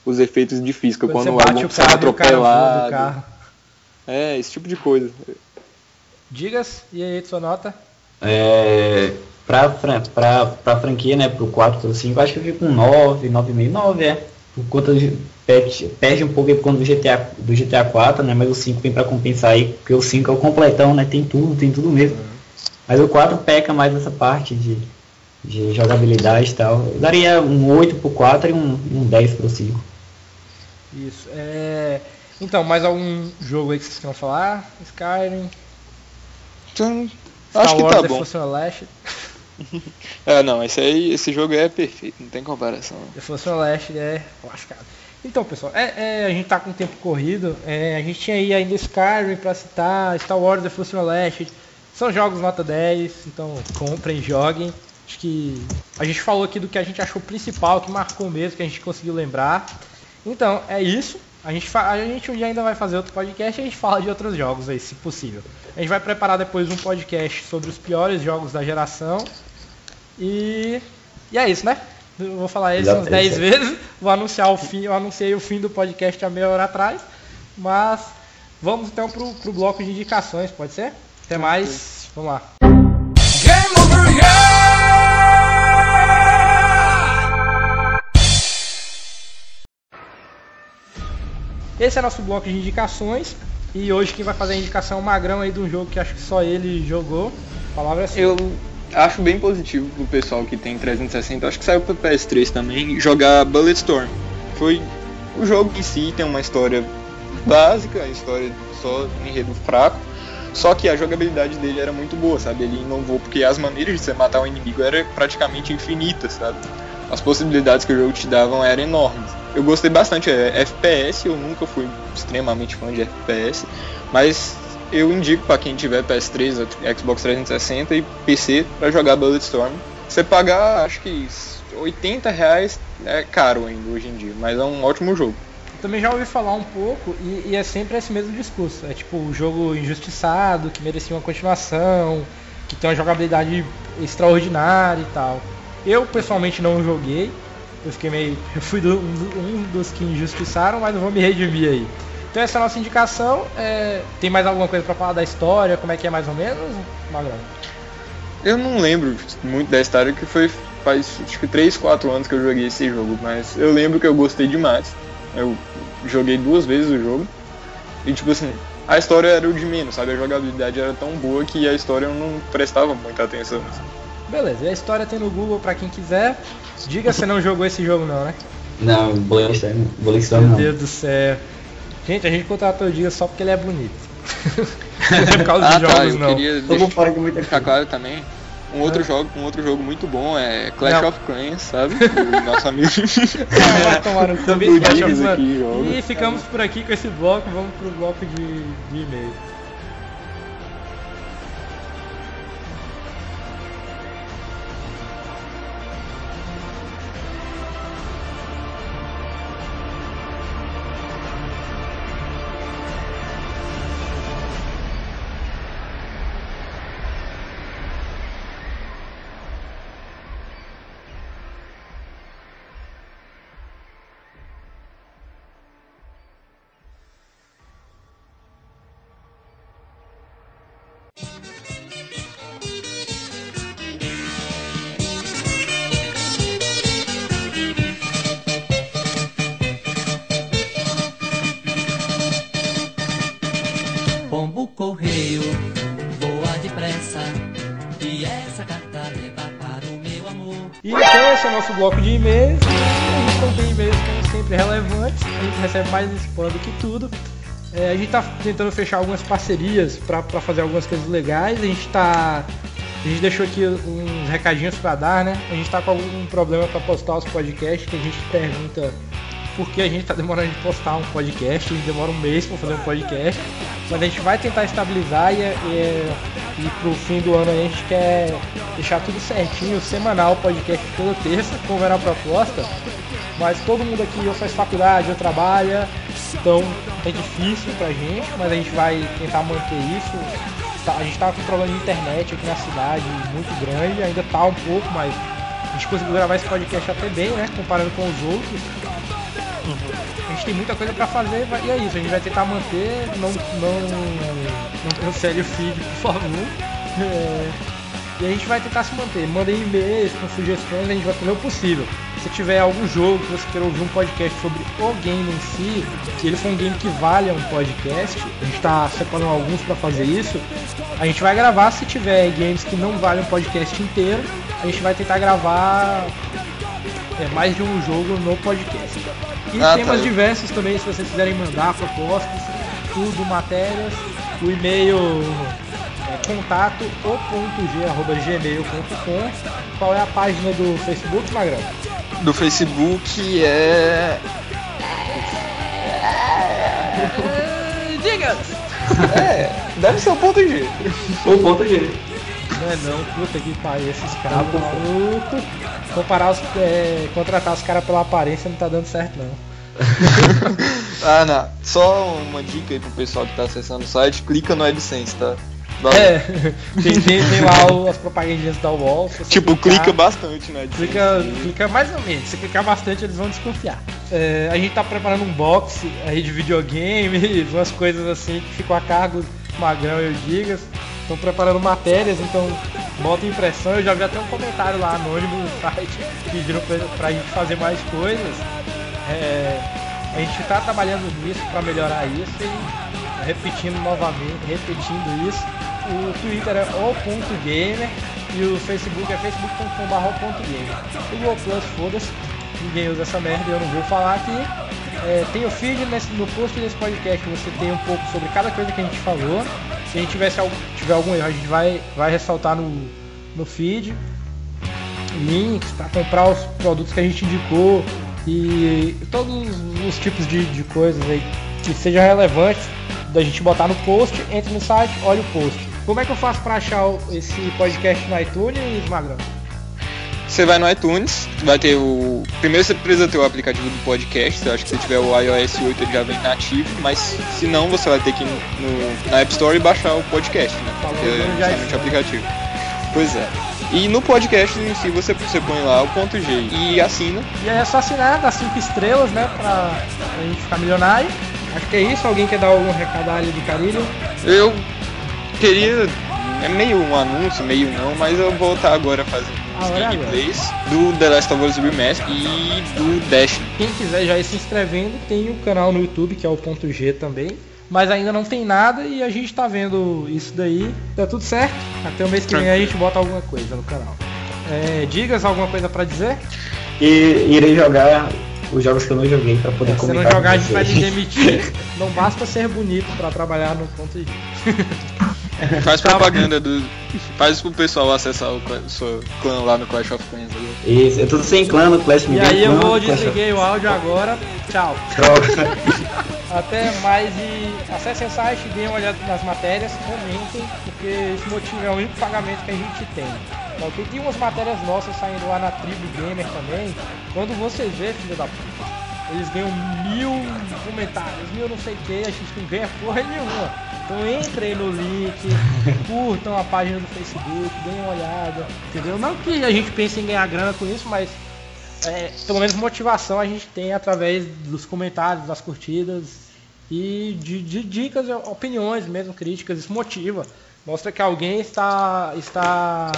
os efeitos de física, quando quando, você o sai carro atropelado. carro. É, esse tipo de coisa. Digas, e aí, sua nota? É, pra, pra, pra franquia, né, pro 4, pro 5, acho que eu fico com 9, 9,5, 9, é. Por conta de, perde, perde um pouco aí por conta do GTA, do GTA 4, né, mas o 5 vem pra compensar aí, porque o 5 é o completão, né, tem tudo, tem tudo mesmo. Mas o 4 peca mais nessa parte de, de jogabilidade e tal. Eu daria um 8 pro 4 e um, um 10 pro 5. Isso. É... Então, mais algum jogo aí que vocês queiram falar? Skyrim? Então, Star acho que Wars tá bom. É, não, esse aí, esse jogo é perfeito, não tem comparação. The Force Unleashed é lascado. Então, pessoal, é, é, a gente tá com o tempo corrido. é, a gente tinha aí ainda Skyrim pra citar, Star Wars The Force Unleashed. São jogos nota 10, então comprem, joguem. Acho que a gente falou aqui do que a gente achou principal, que marcou mesmo, que a gente conseguiu lembrar. Então, é isso. A gente, a gente um dia ainda vai fazer outro podcast e a gente fala de outros jogos aí, se possível. A gente vai preparar depois um podcast sobre os piores jogos da geração. E, e é isso, né? Eu vou falar isso uns é 10 isso aí. vezes. Vou anunciar o fim. Eu anunciei o fim do podcast há meia hora atrás. Mas vamos então pro, pro bloco de indicações, pode ser? Até mais. Vamos lá. Esse é nosso bloco de indicações. E hoje quem vai fazer a indicação é o Magrão aí de um jogo que acho que só ele jogou. A palavra é sua. Eu acho bem positivo pro pessoal que tem 360, acho que saiu pro PS3 também, jogar Bulletstorm. Foi o jogo em si tem uma história básica, a história só um enredo fraco. Só que a jogabilidade dele era muito boa, sabe? Ele inovou porque as maneiras de você matar um inimigo eram praticamente infinitas, sabe? As possibilidades que o jogo te davam eram enormes. Eu gostei bastante, é FPS, eu nunca fui extremamente fã de FPS, mas eu indico para quem tiver PS3, Xbox 360 e PC para jogar Bulletstorm. Você pagar, acho que 80 reais é caro ainda hoje em dia, mas é um ótimo jogo. Eu também já ouvi falar um pouco e, e é sempre esse mesmo discurso. É tipo o jogo injustiçado, que merecia uma continuação, que tem uma jogabilidade extraordinária e tal. Eu pessoalmente não joguei, eu fiquei meio. Eu fui um, do- um dos que injustiçaram, mas não vou me redimir aí. Então essa é a nossa indicação. É, tem mais alguma coisa pra falar da história? Como é que é mais ou menos, Magrão? Eu não lembro muito da história, que foi faz acho que 3, 4 anos que eu joguei esse jogo, mas eu lembro que eu gostei demais. Eu joguei duas vezes o jogo. E tipo assim, a história era o de menos, sabe? A jogabilidade era tão boa que a história eu não prestava muita atenção. Beleza, e a história tem no Google pra quem quiser. Diga se não jogou esse jogo não, né? Não, Bulletstorm, Bulletstorm Meu não. Deus do céu. Gente, a gente contratou o Diga só porque ele é bonito. não é por causa Ah dos tá, jogos eu não. queria deixar fora de muita ficar claro também. Um outro, jogo, um outro jogo muito bom é Clash Não. of Clans, sabe? O nosso amigo. Vai tomar Clash of Clans. E ficamos por aqui com esse bloco, vamos pro bloco de, de e-mail. Voa depressa, e essa carta leva para o meu amor. E então esse é o nosso bloco de e-mails. A gente não tem e-mails como sempre relevantes, a gente recebe mais spam do que tudo. É, a gente tá tentando fechar algumas parcerias para fazer algumas coisas legais. A gente tá. A gente deixou aqui uns recadinhos para dar, né? A gente tá com algum problema para postar os podcasts que a gente pergunta porque a gente tá demorando de postar um podcast, demora um mês para fazer um podcast, mas a gente vai tentar estabilizar e, e, e pro fim do ano a gente quer deixar tudo certinho, semanal, podcast toda terça, como era a proposta, mas todo mundo aqui ou faz faculdade ou trabalha, então é difícil pra gente, mas a gente vai tentar manter isso. Tá- A gente tava com problema de internet aqui na cidade muito grande, ainda tá um pouco, mas a gente conseguiu gravar esse podcast até bem, né? Comparando com os outros. Gente tem muita coisa pra fazer e é isso, a gente vai tentar manter, não, não, não cancele o feed, por favor. É, e a gente vai tentar se manter. Mandem e-mails com sugestões, a gente vai fazer o possível. Se tiver algum jogo que você queira ouvir um podcast sobre o game em si, se ele for um game que valha um podcast, a gente está separando alguns para fazer isso, a gente vai gravar. Se tiver games que não valem um podcast inteiro, a gente vai tentar gravar é, mais de um jogo no podcast. E Ah, temas tá. diversos também, se vocês quiserem mandar propostas, tudo, matérias, o e-mail é contato o.g.gmail.com Qual é a página do Facebook, Magrão? Do Facebook é. Diga! É, deve ser o ponto G. O ponto G. Não é não, puta que pariu, esses caras malucos. Comparar os. é, contratar os caras pela aparência não tá dando certo não. Ah, não. Só uma dica aí pro pessoal que tá acessando o site, clica no AdSense, tá? Valeu. É, tem, tem, tem lá o- as propagandinhas da você Tipo, clicar- clica bastante no AdSense. Clica, clica mais ou menos. Se clicar bastante, eles vão desconfiar. É, a gente tá preparando um box aí de videogames, umas coisas assim que ficam a cargo Magrão e o Gigas. Estão preparando matérias, então bota impressão. Eu já vi até um comentário lá anônimo no site pedindo pra, pra gente fazer mais coisas. É, a gente tá trabalhando nisso para melhorar isso e repetindo novamente, repetindo isso. O Twitter é o.gamer e o Facebook é facebook.com.gamer. O Google Plus, foda-se, ninguém usa essa merda, eu não vou falar aqui. É, tem o feed nesse- no post desse podcast, você tem um pouco sobre cada coisa que a gente falou. Se a gente tiver algum erro, a gente vai, vai ressaltar no, no feed links para comprar os produtos que a gente indicou e todos os tipos de, de coisas aí que seja relevante da gente botar no post, entre no site, olha o post. Como é que eu faço para achar esse podcast no iTunes, Magrão? Você vai no iTunes, vai ter o. Primeiro você precisa ter o aplicativo do podcast, eu acho que se tiver o iOS 8 ele já vem nativo, mas se não você vai ter que ir no, na App Store e baixar o podcast, né? Porque é justamente o aplicativo. Pois é. E no podcast em si você, você põe lá o ponto G e assina. E aí é só assinar, dá 5 estrelas, né, pra, pra gente ficar milionário. Acho que é isso. Alguém quer dar algum recado ali de carinho? Eu queria. É meio um anúncio, meio não, mas eu vou estar agora fazendo Gameplays do The Last of Us Remastered e do Dash. Quem quiser já ir se inscrevendo, tem o canal no YouTube, que é o ponto G também. Mas ainda não tem nada e a gente tá vendo isso daí. Tá tudo certo. Até o mês que vem a gente bota alguma coisa no canal. É, digas alguma coisa pra dizer? E irei jogar os jogos que eu não joguei pra poder Se não comentar. jogar, a gente vai vocês. demitir. Não basta ser bonito pra trabalhar no ponto G. Faz propaganda do. Faz pro pessoal acessar o seu clã lá no Clash of Clans. ali. Isso, eu tô sem clã no Clash E Me aí Dê eu vou Clash of- desliguei o áudio agora. Tchau. Droga. Até mais e acessem o site, deem uma olhada nas matérias, comentem, porque esse motivo é o único pagamento que a gente tem. Tá ok? Tem umas matérias nossas saindo lá na tribo gamer também. Quando vocês vê, filho da puta, eles ganham mil comentários, mil não sei o que, a gente não ganha porra nenhuma. Então entrem no link, curtam a página do Facebook, deem uma olhada, entendeu? Não que a gente pense em ganhar grana com isso, mas é, pelo menos motivação a gente tem através dos comentários, das curtidas e de, de dicas, opiniões, mesmo críticas. Isso motiva, mostra que alguém está está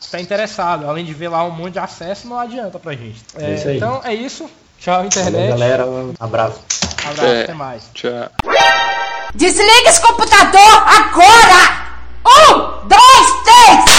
está interessado. Além de ver lá um monte de acesso, não adianta pra gente. É, É isso aí. Então é isso. Tchau, Valeu, internet. galera, um abraço. Abraço, É. até mais. Tchau. Desliga esse computador agora! Um, dois, três!